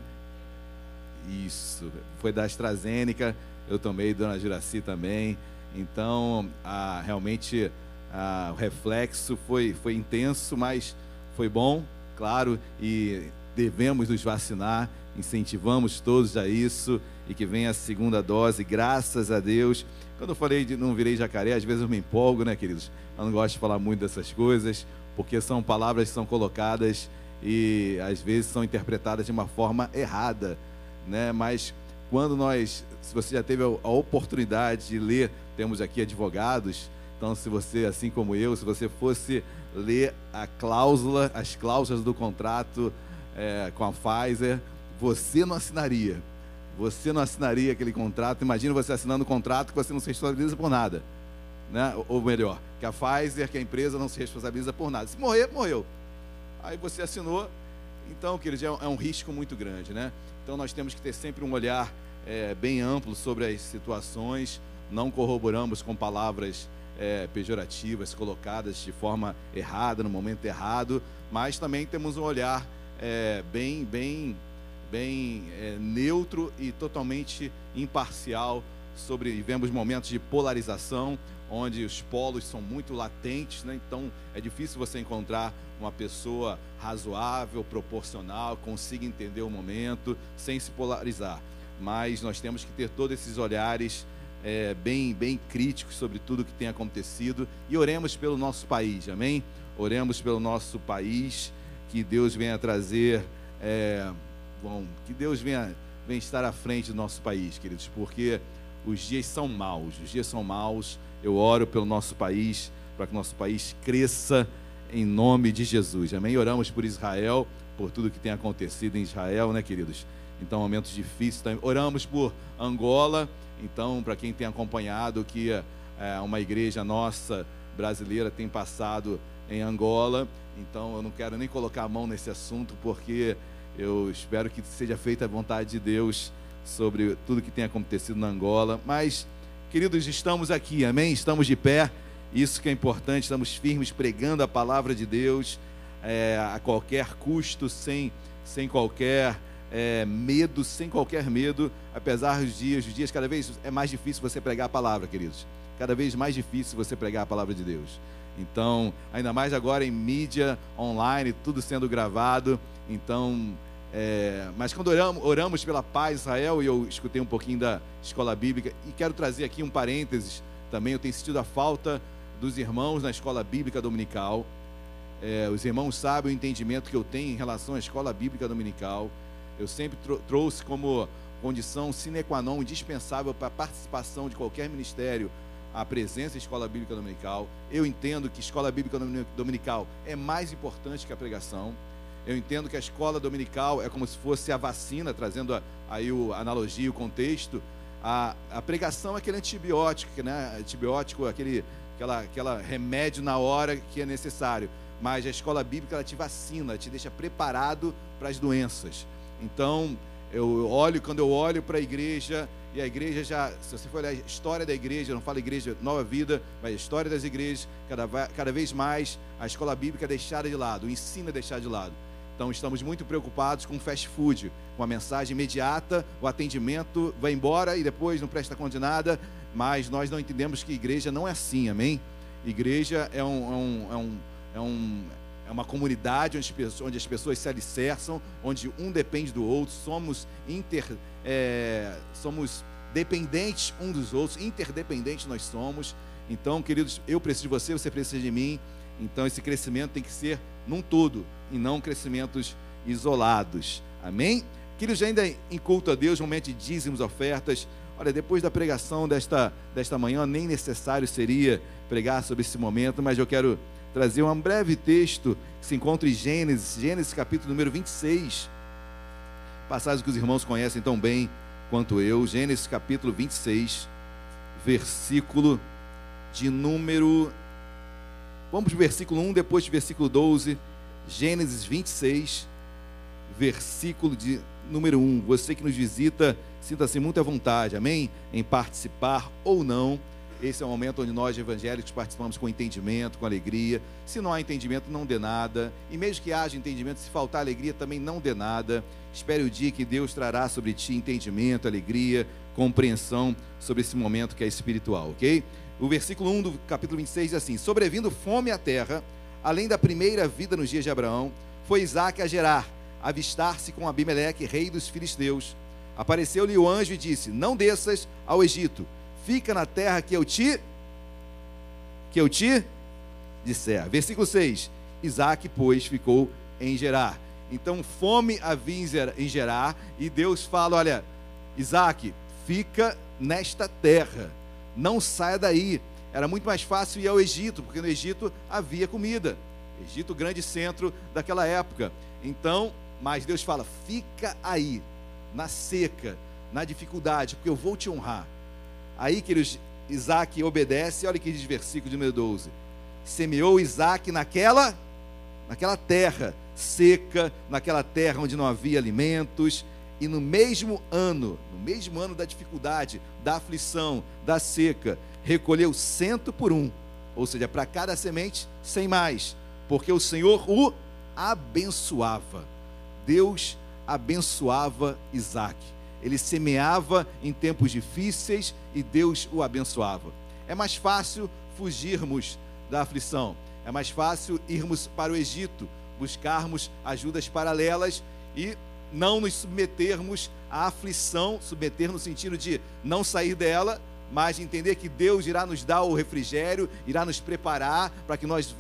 Isso. Foi da AstraZeneca, eu tomei, Dona Juraci também. Então, a, realmente, a, o reflexo foi, foi intenso, mas foi bom claro, e devemos nos vacinar, incentivamos todos a isso e que venha a segunda dose, graças a Deus. Quando eu falei de não virei jacaré, às vezes eu me empolgo, né, queridos? Eu não gosto de falar muito dessas coisas, porque são palavras que são colocadas e às vezes são interpretadas de uma forma errada, né? Mas quando nós, se você já teve a oportunidade de ler, temos aqui advogados, então se você, assim como eu, se você fosse ler a cláusula, as cláusulas do contrato é, com a Pfizer, você não assinaria. Você não assinaria aquele contrato. Imagina você assinando um contrato que você não se responsabiliza por nada. Né? Ou melhor, que a Pfizer, que a empresa não se responsabiliza por nada. Se morrer, morreu. Aí você assinou. Então, queridos, é é um risco muito grande. Né? Então nós temos que ter sempre um olhar é, bem amplo sobre as situações. Não corroboramos com palavras é, pejorativas colocadas de forma errada, no momento errado, mas também temos um olhar é, bem, bem, bem é, neutro e totalmente imparcial sobre. Vivemos momentos de polarização, onde os polos são muito latentes, né? então é difícil você encontrar uma pessoa razoável, proporcional, consiga entender o momento sem se polarizar. Mas nós temos que ter todos esses olhares é, bem, bem críticos sobre tudo que tem acontecido e oremos pelo nosso país, amém? Oremos pelo nosso país, que Deus venha trazer, é, bom, que Deus venha, venha estar à frente do nosso país, queridos, porque os dias são maus, os dias são maus. Eu oro pelo nosso país, para que o nosso país cresça em nome de Jesus, amém? Oramos por Israel, por tudo que tem acontecido em Israel, né, queridos? Então, momentos difíceis. Oramos por Angola então, para quem tem acompanhado que é, uma igreja nossa brasileira tem passado em Angola, então eu não quero nem colocar a mão nesse assunto, porque eu espero que seja feita a vontade de Deus sobre tudo que tem acontecido na Angola. Mas, queridos, estamos aqui, amém? Estamos de pé, isso que é importante, estamos firmes pregando a palavra de Deus é, a qualquer custo, sem, sem qualquer é, medo, sem qualquer medo, apesar dos dias, os dias cada vez é mais difícil você pregar a palavra, queridos. Cada vez mais difícil você pregar a palavra de Deus. Então, ainda mais agora em mídia online, tudo sendo gravado. Então, é, mas quando oramos, oramos pela paz Israel, e eu escutei um pouquinho da escola bíblica, e quero trazer aqui um parênteses também. Eu tenho sentido a falta dos irmãos na escola bíblica dominical. É, os irmãos sabem o entendimento que eu tenho em relação à escola bíblica dominical eu sempre trouxe como condição sine qua non indispensável para a participação de qualquer ministério a presença da escola bíblica dominical. Eu entendo que escola bíblica dominical é mais importante que a pregação. Eu entendo que a escola dominical é como se fosse a vacina, trazendo aí o, a analogia, o contexto. A, a pregação é aquele antibiótico, né? Antibiótico, aquele aquela, aquela remédio na hora que é necessário. mas a escola bíblica ela te vacina, te deixa preparado para as doenças. Então, eu olho, quando eu olho para a igreja, e a igreja já, se você for olhar a história da igreja, não fala igreja Nova Vida, mas a história das igrejas, cada, cada vez mais a escola bíblica é deixada de lado, o ensino é deixado de lado. Então estamos muito preocupados com fast food, com a mensagem imediata, o atendimento vai embora e depois não presta conta de nada, mas nós não entendemos que igreja não é assim, amém? Igreja é um, é um, é um, é um é uma comunidade onde, as pessoas se alicerçam, onde um depende do outro, somos inter, é, somos dependentes um dos outros, interdependentes nós somos. Então, queridos, eu preciso de você, você precisa de mim. Então, esse crescimento tem que ser num todo e não crescimentos isolados. Amém? Queridos, ainda em culto a Deus, momento de dízimos, ofertas. Olha, depois da pregação desta, desta manhã, nem necessário seria pregar sobre esse momento, mas eu quero trazer um breve texto que se encontra em Gênesis, Gênesis capítulo número 26. Passagem que os irmãos conhecem tão bem quanto eu. Gênesis capítulo 26, versículo de número. Vamos para o versículo 1, depois do versículo 12. Gênesis 26, versículo de número 1. Você que nos visita, sinta-se muito à vontade, amém? Em participar ou não esse é o momento onde nós, evangélicos, participamos com entendimento, com alegria. Se não há entendimento, não dê nada. E mesmo que haja entendimento, se faltar alegria, também não dê nada. Espere o dia que Deus trará sobre ti entendimento, alegria, compreensão sobre esse momento que é espiritual, ok? O versículo 1 do capítulo 26 diz assim: Sobrevindo fome à terra, além da primeira vida nos dias de Abraão, foi Isaac a Gerar, avistar-se com Abimeleque, rei dos filisteus. Apareceu-lhe o anjo e disse: Não desças ao Egito fica na terra que eu te que eu te disser. Versículo 6. Isaac, pois, ficou em Gerar. Então, fome havia em Gerar, e Deus fala: Olha, Isaac, fica nesta terra, não saia daí. Era muito mais fácil ir ao Egito, porque no Egito havia comida. Egito, grande centro daquela época. Então, mas Deus fala: fica aí, na seca, na dificuldade, porque eu vou te honrar. Aí, queridos, Isaac obedece, olha que diz versículo número 12: Semeou Isaac naquela, naquela terra seca, naquela terra onde não havia alimentos, e no mesmo ano, no mesmo ano da dificuldade, da aflição, da seca, recolheu cento por um, ou seja, para cada semente, sem mais, porque o Senhor o abençoava. Deus abençoava Isaac ele semeava em tempos difíceis e Deus o abençoava. É mais fácil fugirmos da aflição, é mais fácil irmos para o Egito, buscarmos ajudas paralelas e não nos submetermos à aflição, submeter no sentido de não sair dela, mas entender que Deus irá nos dar o refrigério, irá nos preparar para que nós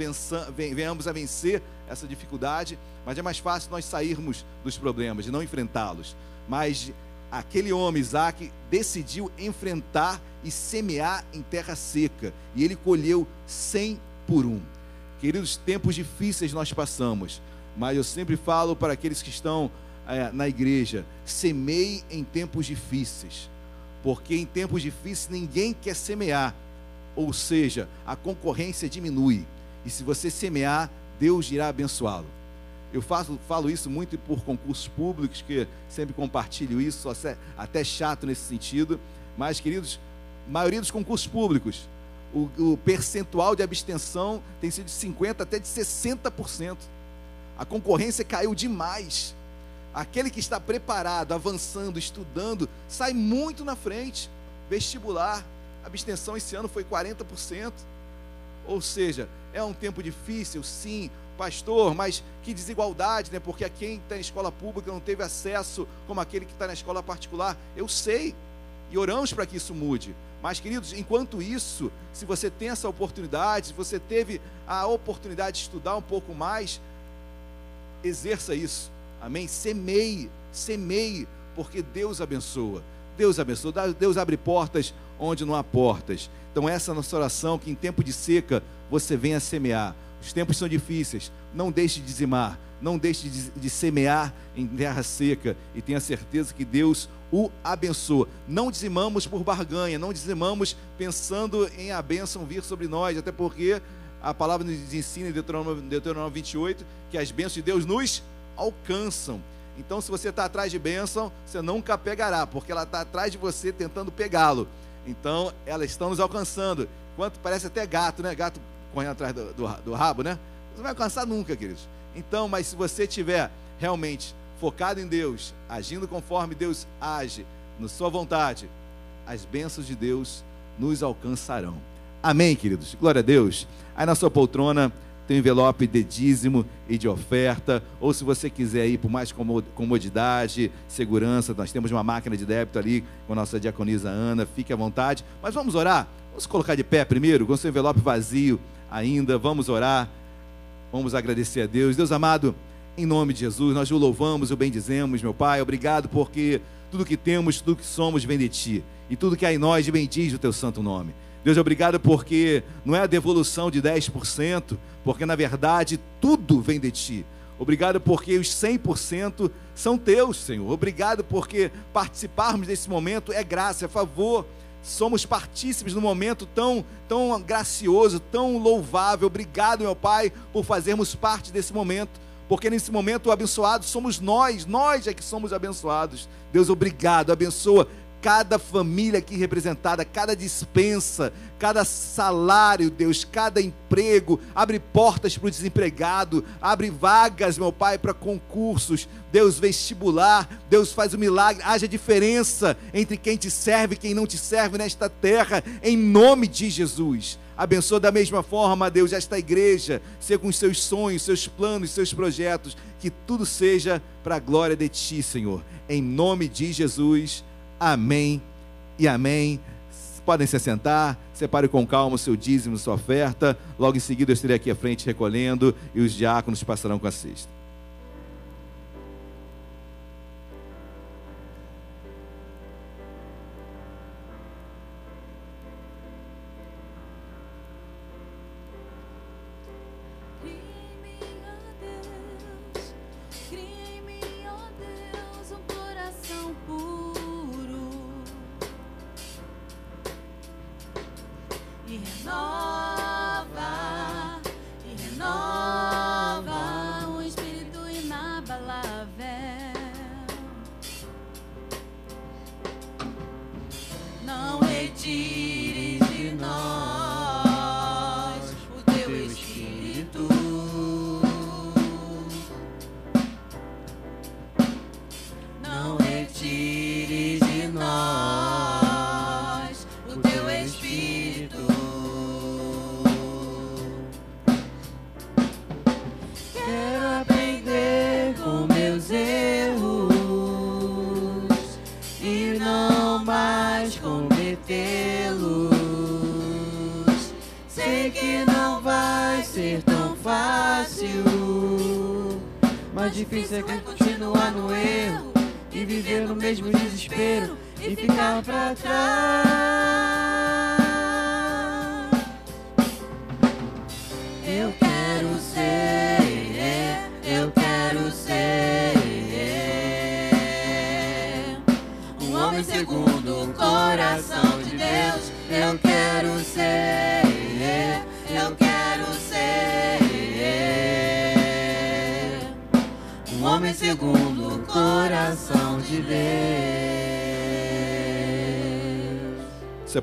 venhamos a vencer essa dificuldade. Mas é mais fácil nós sairmos dos problemas, de não enfrentá-los. Mas aquele homem, Isaac, decidiu enfrentar e semear em terra seca. E ele colheu cem por um. Queridos, tempos difíceis nós passamos. Mas eu sempre falo para aqueles que estão é, na igreja: semeie em tempos difíceis. Porque em tempos difíceis ninguém quer semear. Ou seja, a concorrência diminui. E se você semear, Deus irá abençoá-lo. Eu faço, falo isso muito por concursos públicos, que sempre compartilho isso, até chato nesse sentido. Mas, queridos, maioria dos concursos públicos, o, o percentual de abstenção tem sido de 50% até de 60%. A concorrência caiu demais. Aquele que está preparado, avançando, estudando, sai muito na frente. Vestibular, a abstenção esse ano foi 40%. Ou seja, é um tempo difícil, sim, pastor, mas que desigualdade, né? Porque quem está na escola pública não teve acesso como aquele que está na escola particular. Eu sei e oramos para que isso mude. Mas, queridos, enquanto isso, se você tem essa oportunidade, se você teve a oportunidade de estudar um pouco mais, exerça isso. Amém? Semeie, semeie, porque Deus abençoa. Deus abençoa, Deus abre portas onde não há portas. Então, essa é a nossa oração, que em tempo de seca você venha semear. Os tempos são difíceis. Não deixe de dizimar. Não deixe de, de semear em terra seca. E tenha certeza que Deus o abençoa. Não dizimamos por barganha. Não dizimamos pensando em a bênção vir sobre nós. Até porque a palavra nos ensina em Deuteronômio, Deuteronômio 28 que as bênçãos de Deus nos alcançam. Então, se você está atrás de bênção, você nunca pegará, porque ela está atrás de você tentando pegá-lo. Então, elas estão nos alcançando. Quanto parece até gato, né? Gato correndo atrás do, do, do rabo, né? Você não vai alcançar nunca, queridos. Então, mas se você tiver realmente focado em Deus, agindo conforme Deus age, na sua vontade, as bênçãos de Deus nos alcançarão. Amém, queridos? Glória a Deus. Aí na sua poltrona tem um envelope de dízimo e de oferta, ou se você quiser ir por mais comodidade, segurança, nós temos uma máquina de débito ali com a nossa diaconisa Ana, fique à vontade. Mas vamos orar? Vamos colocar de pé primeiro, com seu envelope vazio ainda, vamos orar, vamos agradecer a Deus. Deus amado, em nome de Jesus, nós o louvamos o bendizemos, meu Pai, obrigado porque tudo que temos, tudo que somos vem de Ti, e tudo que há em nós bendiz o Teu santo nome. Deus, obrigado porque não é a devolução de 10%, porque na verdade tudo vem de Ti. Obrigado porque os 100% são Teus, Senhor. Obrigado porque participarmos desse momento é graça, é favor. Somos partícipes num momento tão, tão gracioso, tão louvável. Obrigado, meu Pai, por fazermos parte desse momento porque nesse momento o abençoado somos nós, nós é que somos abençoados. Deus, obrigado, abençoa cada família aqui representada, cada dispensa, cada salário, Deus, cada emprego, abre portas para o desempregado, abre vagas, meu Pai, para concursos, Deus, vestibular, Deus faz o um milagre, haja diferença entre quem te serve e quem não te serve nesta terra, em nome de Jesus. Abençoa da mesma forma, Deus, esta igreja, com os seus sonhos, seus planos, seus projetos, que tudo seja para a glória de Ti, Senhor. Em nome de Jesus. Amém e amém. Podem se assentar, separe com calma o seu dízimo, sua oferta. Logo em seguida eu estarei aqui à frente recolhendo e os diáconos passarão com a cesta.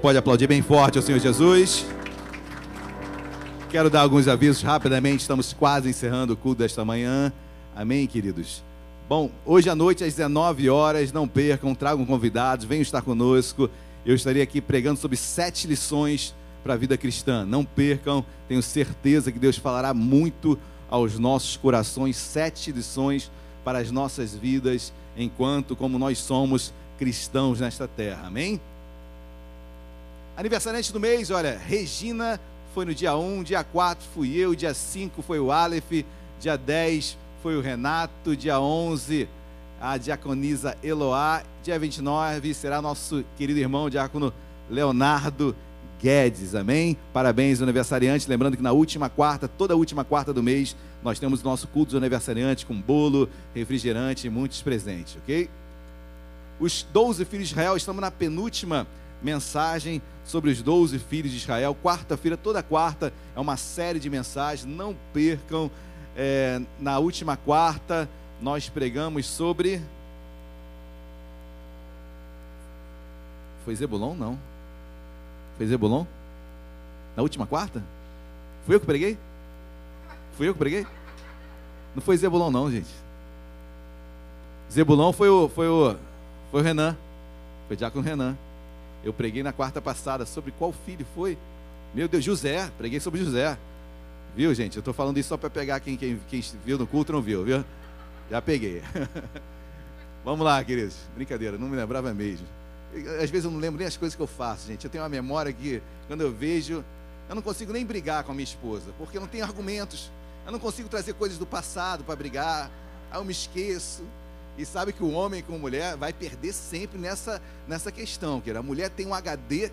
Pode aplaudir bem forte ao Senhor Jesus. Quero dar alguns avisos rapidamente, estamos quase encerrando o culto desta manhã. Amém, queridos? Bom, hoje à noite às 19 horas, não percam, tragam convidados, venham estar conosco. Eu estarei aqui pregando sobre sete lições para a vida cristã. Não percam, tenho certeza que Deus falará muito aos nossos corações, sete lições para as nossas vidas, enquanto como nós somos cristãos nesta terra. Amém? Aniversariante do mês, olha, Regina foi no dia 1, dia 4 fui eu, dia 5 foi o Aleph, dia 10 foi o Renato, dia 11 a diaconisa Eloá, dia 29 será nosso querido irmão diácono Leonardo Guedes, amém? Parabéns, aniversariante. Lembrando que na última quarta, toda última quarta do mês, nós temos o nosso culto de aniversariante com bolo, refrigerante e muitos presentes, ok? Os 12 filhos de Israel, estamos na penúltima mensagem sobre os 12 filhos de Israel. Quarta-feira, toda quarta, é uma série de mensagens. Não percam. É, na última quarta, nós pregamos sobre. Foi Zebulon? Não. Foi Zebulon? Na última quarta? Fui eu que preguei? Fui eu que preguei? Não foi Zebulon, não, gente. Zebulon foi o, foi o, foi o Renan. Foi Diácono Renan. Eu preguei na quarta passada sobre qual filho foi. Meu Deus, José. Preguei sobre José. Viu, gente? Eu estou falando isso só para pegar quem, quem, quem viu no culto não viu, viu? Já peguei. [laughs] Vamos lá, queridos. Brincadeira, não me lembrava mesmo. Às vezes eu não lembro nem as coisas que eu faço, gente. Eu tenho uma memória que, quando eu vejo, eu não consigo nem brigar com a minha esposa, porque eu não tenho argumentos. Eu não consigo trazer coisas do passado para brigar. Aí eu me esqueço. E sabe que o homem com mulher vai perder sempre nessa, nessa questão, que a mulher tem um HD,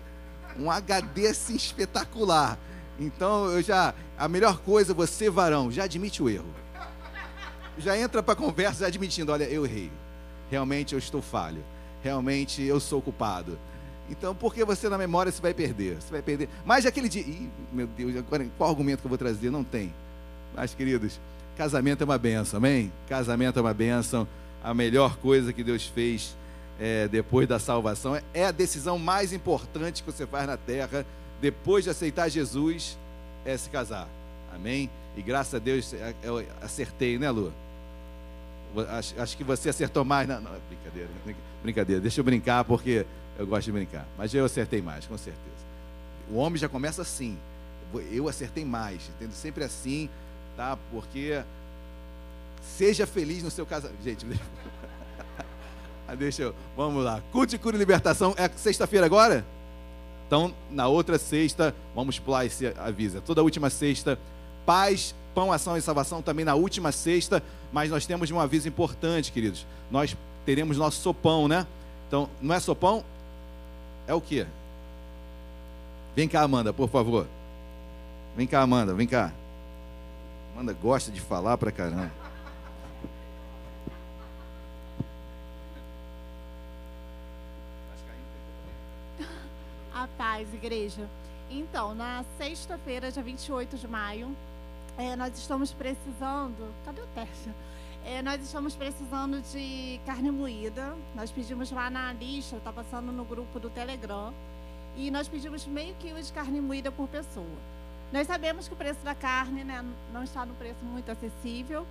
um HD assim espetacular. Então eu já a melhor coisa você varão, já admite o erro. Já entra para a conversa admitindo, olha, eu errei. Realmente eu estou falho. Realmente eu sou culpado. Então, porque você na memória você vai perder? Você vai perder. Mas aquele dia, Ih, meu Deus, agora qual argumento que eu vou trazer? Não tem. Mas queridos, casamento é uma benção, amém? Casamento é uma benção a melhor coisa que Deus fez é, depois da salvação. É, é a decisão mais importante que você faz na terra, depois de aceitar Jesus, é se casar. Amém? E graças a Deus eu acertei, né, Lu? Acho, acho que você acertou mais. Não, não, brincadeira, brincadeira. Deixa eu brincar porque eu gosto de brincar. Mas eu acertei mais, com certeza. O homem já começa assim. Eu acertei mais, entendo sempre assim, tá? Porque Seja feliz no seu casamento. Gente, deixa eu. [laughs] Vamos lá. Culto e cura e libertação. É sexta-feira agora? Então, na outra sexta, vamos pular esse aviso. É toda última sexta. Paz, pão, ação e salvação também na última sexta. Mas nós temos um aviso importante, queridos. Nós teremos nosso sopão, né? Então, não é sopão? É o quê? Vem cá, Amanda, por favor. Vem cá, Amanda, vem cá. Amanda gosta de falar pra caramba. A paz, igreja. Então, na sexta-feira, dia 28 de maio, é, nós estamos precisando. Cadê o Tércia? É, nós estamos precisando de carne moída. Nós pedimos lá na lista, está passando no grupo do Telegram. E nós pedimos meio quilo de carne moída por pessoa. Nós sabemos que o preço da carne né, não está no preço muito acessível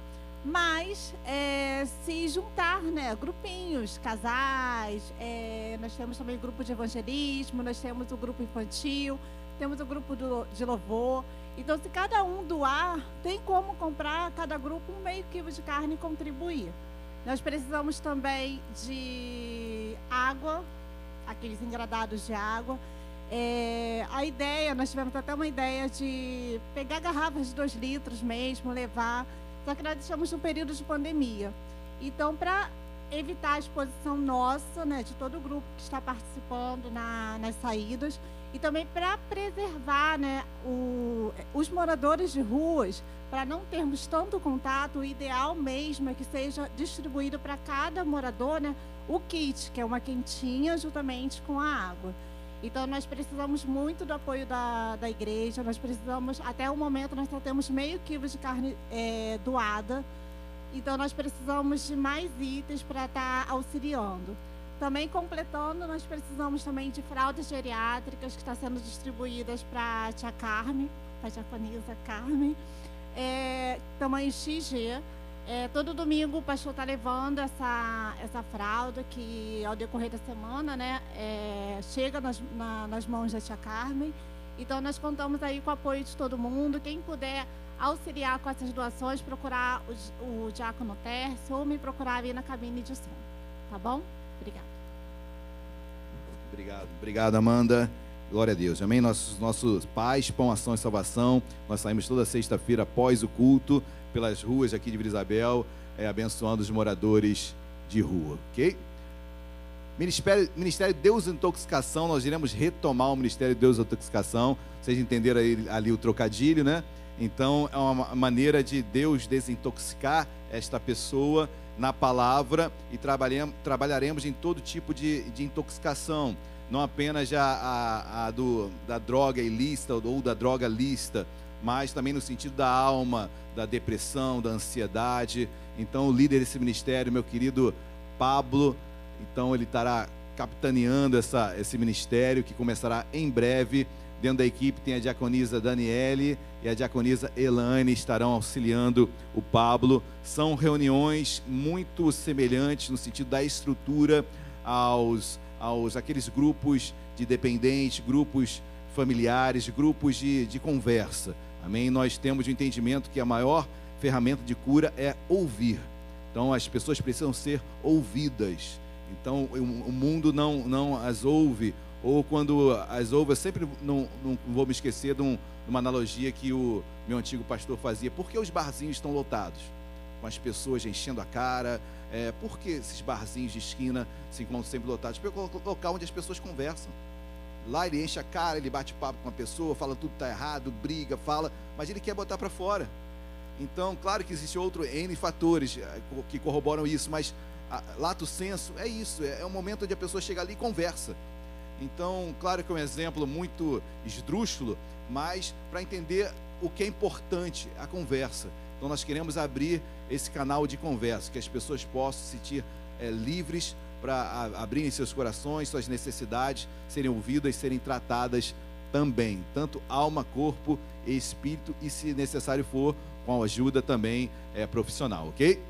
mas é, se juntar, né, grupinhos, casais, é, nós temos também o grupo de evangelismo, nós temos o grupo infantil, temos o grupo do, de louvor. Então, se cada um doar, tem como comprar cada grupo um meio quilo de carne e contribuir. Nós precisamos também de água, aqueles engradados de água. É, a ideia, nós tivemos até uma ideia de pegar garrafas de dois litros mesmo, levar só que nós estamos num período de pandemia. Então, para evitar a exposição nossa, né, de todo o grupo que está participando na, nas saídas, e também para preservar né, o, os moradores de ruas, para não termos tanto contato, o ideal mesmo é que seja distribuído para cada morador né, o kit, que é uma quentinha juntamente com a água. Então, nós precisamos muito do apoio da, da igreja, nós precisamos, até o momento, nós só temos meio quilo de carne é, doada. Então, nós precisamos de mais itens para estar tá auxiliando. Também completando, nós precisamos também de fraldas geriátricas que estão tá sendo distribuídas para a tia Carmen, para a japonesa Carmen, é, tamanho XG. É, todo domingo o pastor está levando essa, essa fralda que, ao decorrer da semana, né, é, chega nas, na, nas mãos da tia Carmen. Então, nós contamos aí com o apoio de todo mundo. Quem puder auxiliar com essas doações, procurar o, o Diácono Tércio ou me procurar ali na cabine de som. Tá bom? Obrigada. Obrigado. Obrigado, Amanda. Glória a Deus. Amém? Nossos, nossos pais, pão, ação e salvação. Nós saímos toda sexta-feira após o culto pelas ruas aqui de Vila Isabel, é, abençoando os moradores de rua, ok? Ministério, Ministério Desintoxicação, nós iremos retomar o Ministério de Desintoxicação. Vocês entenderam aí, ali o trocadilho, né? Então, é uma maneira de Deus desintoxicar esta pessoa na palavra e trabalharemos, trabalharemos em todo tipo de, de intoxicação. não apenas a, a, a do, da droga ilícita ou da droga lista, mas também no sentido da alma, da depressão, da ansiedade. Então, o líder desse ministério, meu querido Pablo, então ele estará capitaneando essa, esse ministério que começará em breve. Dentro da equipe tem a diaconisa Daniele e a diaconisa Elane estarão auxiliando o Pablo. São reuniões muito semelhantes no sentido da estrutura aos, aos aqueles grupos de dependentes, grupos familiares, grupos de, de conversa. Amém? Nós temos o entendimento que a maior ferramenta de cura é ouvir. Então as pessoas precisam ser ouvidas. Então o mundo não, não as ouve, ou quando as ouve, eu sempre não, não vou me esquecer de, um, de uma analogia que o meu antigo pastor fazia. Por que os barzinhos estão lotados? Com as pessoas enchendo a cara. É, por que esses barzinhos de esquina se encontram sempre lotados? Porque é o local onde as pessoas conversam. Lá ele enche a cara, ele bate papo com uma pessoa, fala tudo está errado, briga, fala, mas ele quer botar para fora. Então, claro que existe outro N fatores eh, que corroboram isso, mas a, lato senso é isso, é, é um momento onde a pessoa chega ali e conversa. Então, claro que é um exemplo muito esdrúxulo, mas para entender o que é importante, a conversa. Então, nós queremos abrir esse canal de conversa, que as pessoas possam se sentir é, livres para abrirem seus corações, suas necessidades, serem ouvidas, serem tratadas também, tanto alma, corpo e espírito, e se necessário for, com ajuda também é, profissional, ok?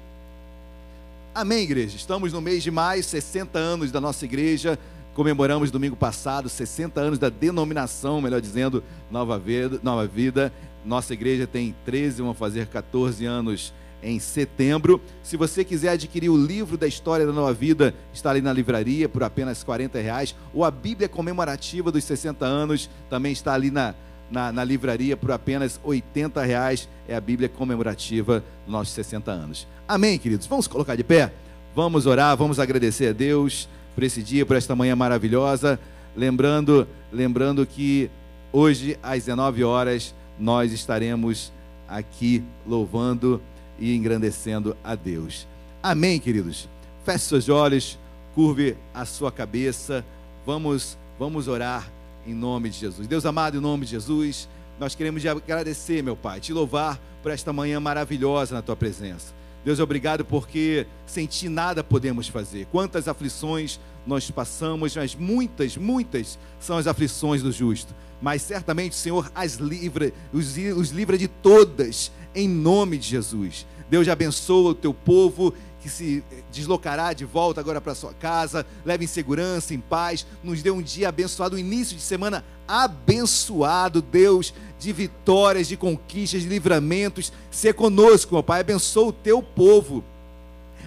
Amém, igreja. Estamos no mês de maio, 60 anos da nossa igreja. Comemoramos domingo passado 60 anos da denominação, melhor dizendo, Nova Vida. Nova Vida. Nossa igreja tem 13, vão fazer 14 anos em setembro. Se você quiser adquirir o livro da história da Nova Vida, está ali na livraria por apenas 40 reais. Ou a Bíblia comemorativa dos 60 anos também está ali na, na, na livraria por apenas 80 reais. É a Bíblia comemorativa dos nossos 60 anos. Amém, queridos? Vamos colocar de pé? Vamos orar, vamos agradecer a Deus por esse dia, por esta manhã maravilhosa. Lembrando, lembrando que hoje às 19 horas nós estaremos aqui louvando e engrandecendo a Deus. Amém, queridos. Feche seus olhos, curve a sua cabeça. Vamos, vamos orar em nome de Jesus. Deus amado, em nome de Jesus, nós queremos te agradecer, meu Pai, te louvar por esta manhã maravilhosa na tua presença. Deus, obrigado porque sem ti nada podemos fazer. Quantas aflições nós passamos, mas muitas, muitas são as aflições do justo. Mas certamente, Senhor, as livra, os, os livra de todas, em nome de Jesus. Deus abençoa o teu povo que se deslocará de volta agora para sua casa, leve em segurança, em paz, nos dê um dia abençoado, um início de semana abençoado, Deus, de vitórias, de conquistas, de livramentos. Ser conosco, meu Pai, abençoa o teu povo,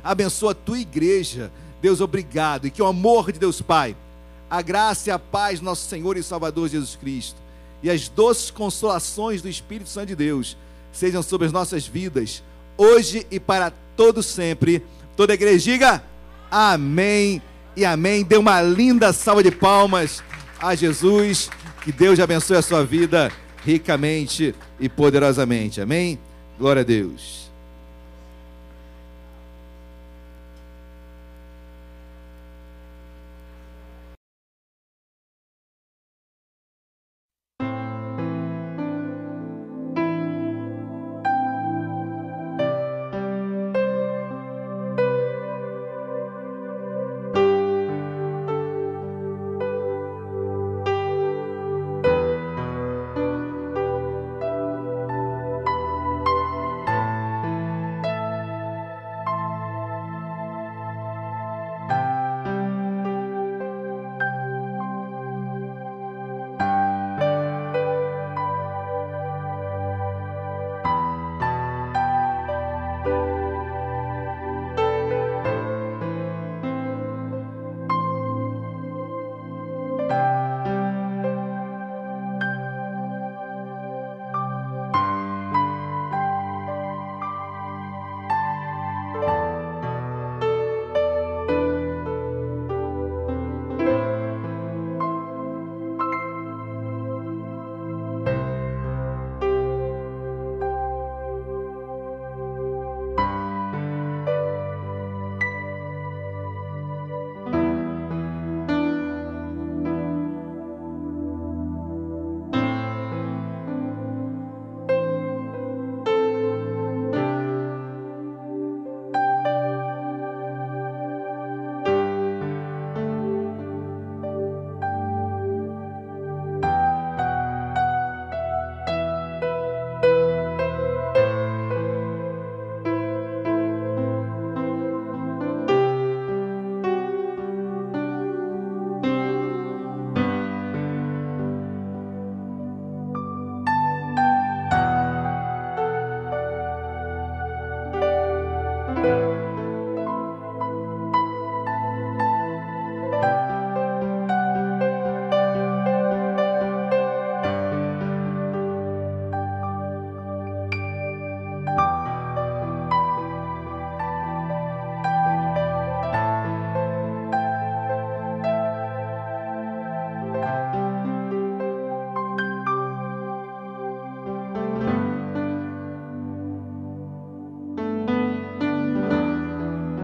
abençoa a tua igreja. Deus, obrigado, e que o amor de Deus Pai, a graça e a paz do nosso Senhor e Salvador Jesus Cristo, e as doces consolações do Espírito Santo de Deus sejam sobre as nossas vidas hoje e para todo sempre. Toda a igreja diga amém e amém. Dê uma linda salva de palmas a Jesus. Que Deus abençoe a sua vida ricamente e poderosamente. Amém? Glória a Deus.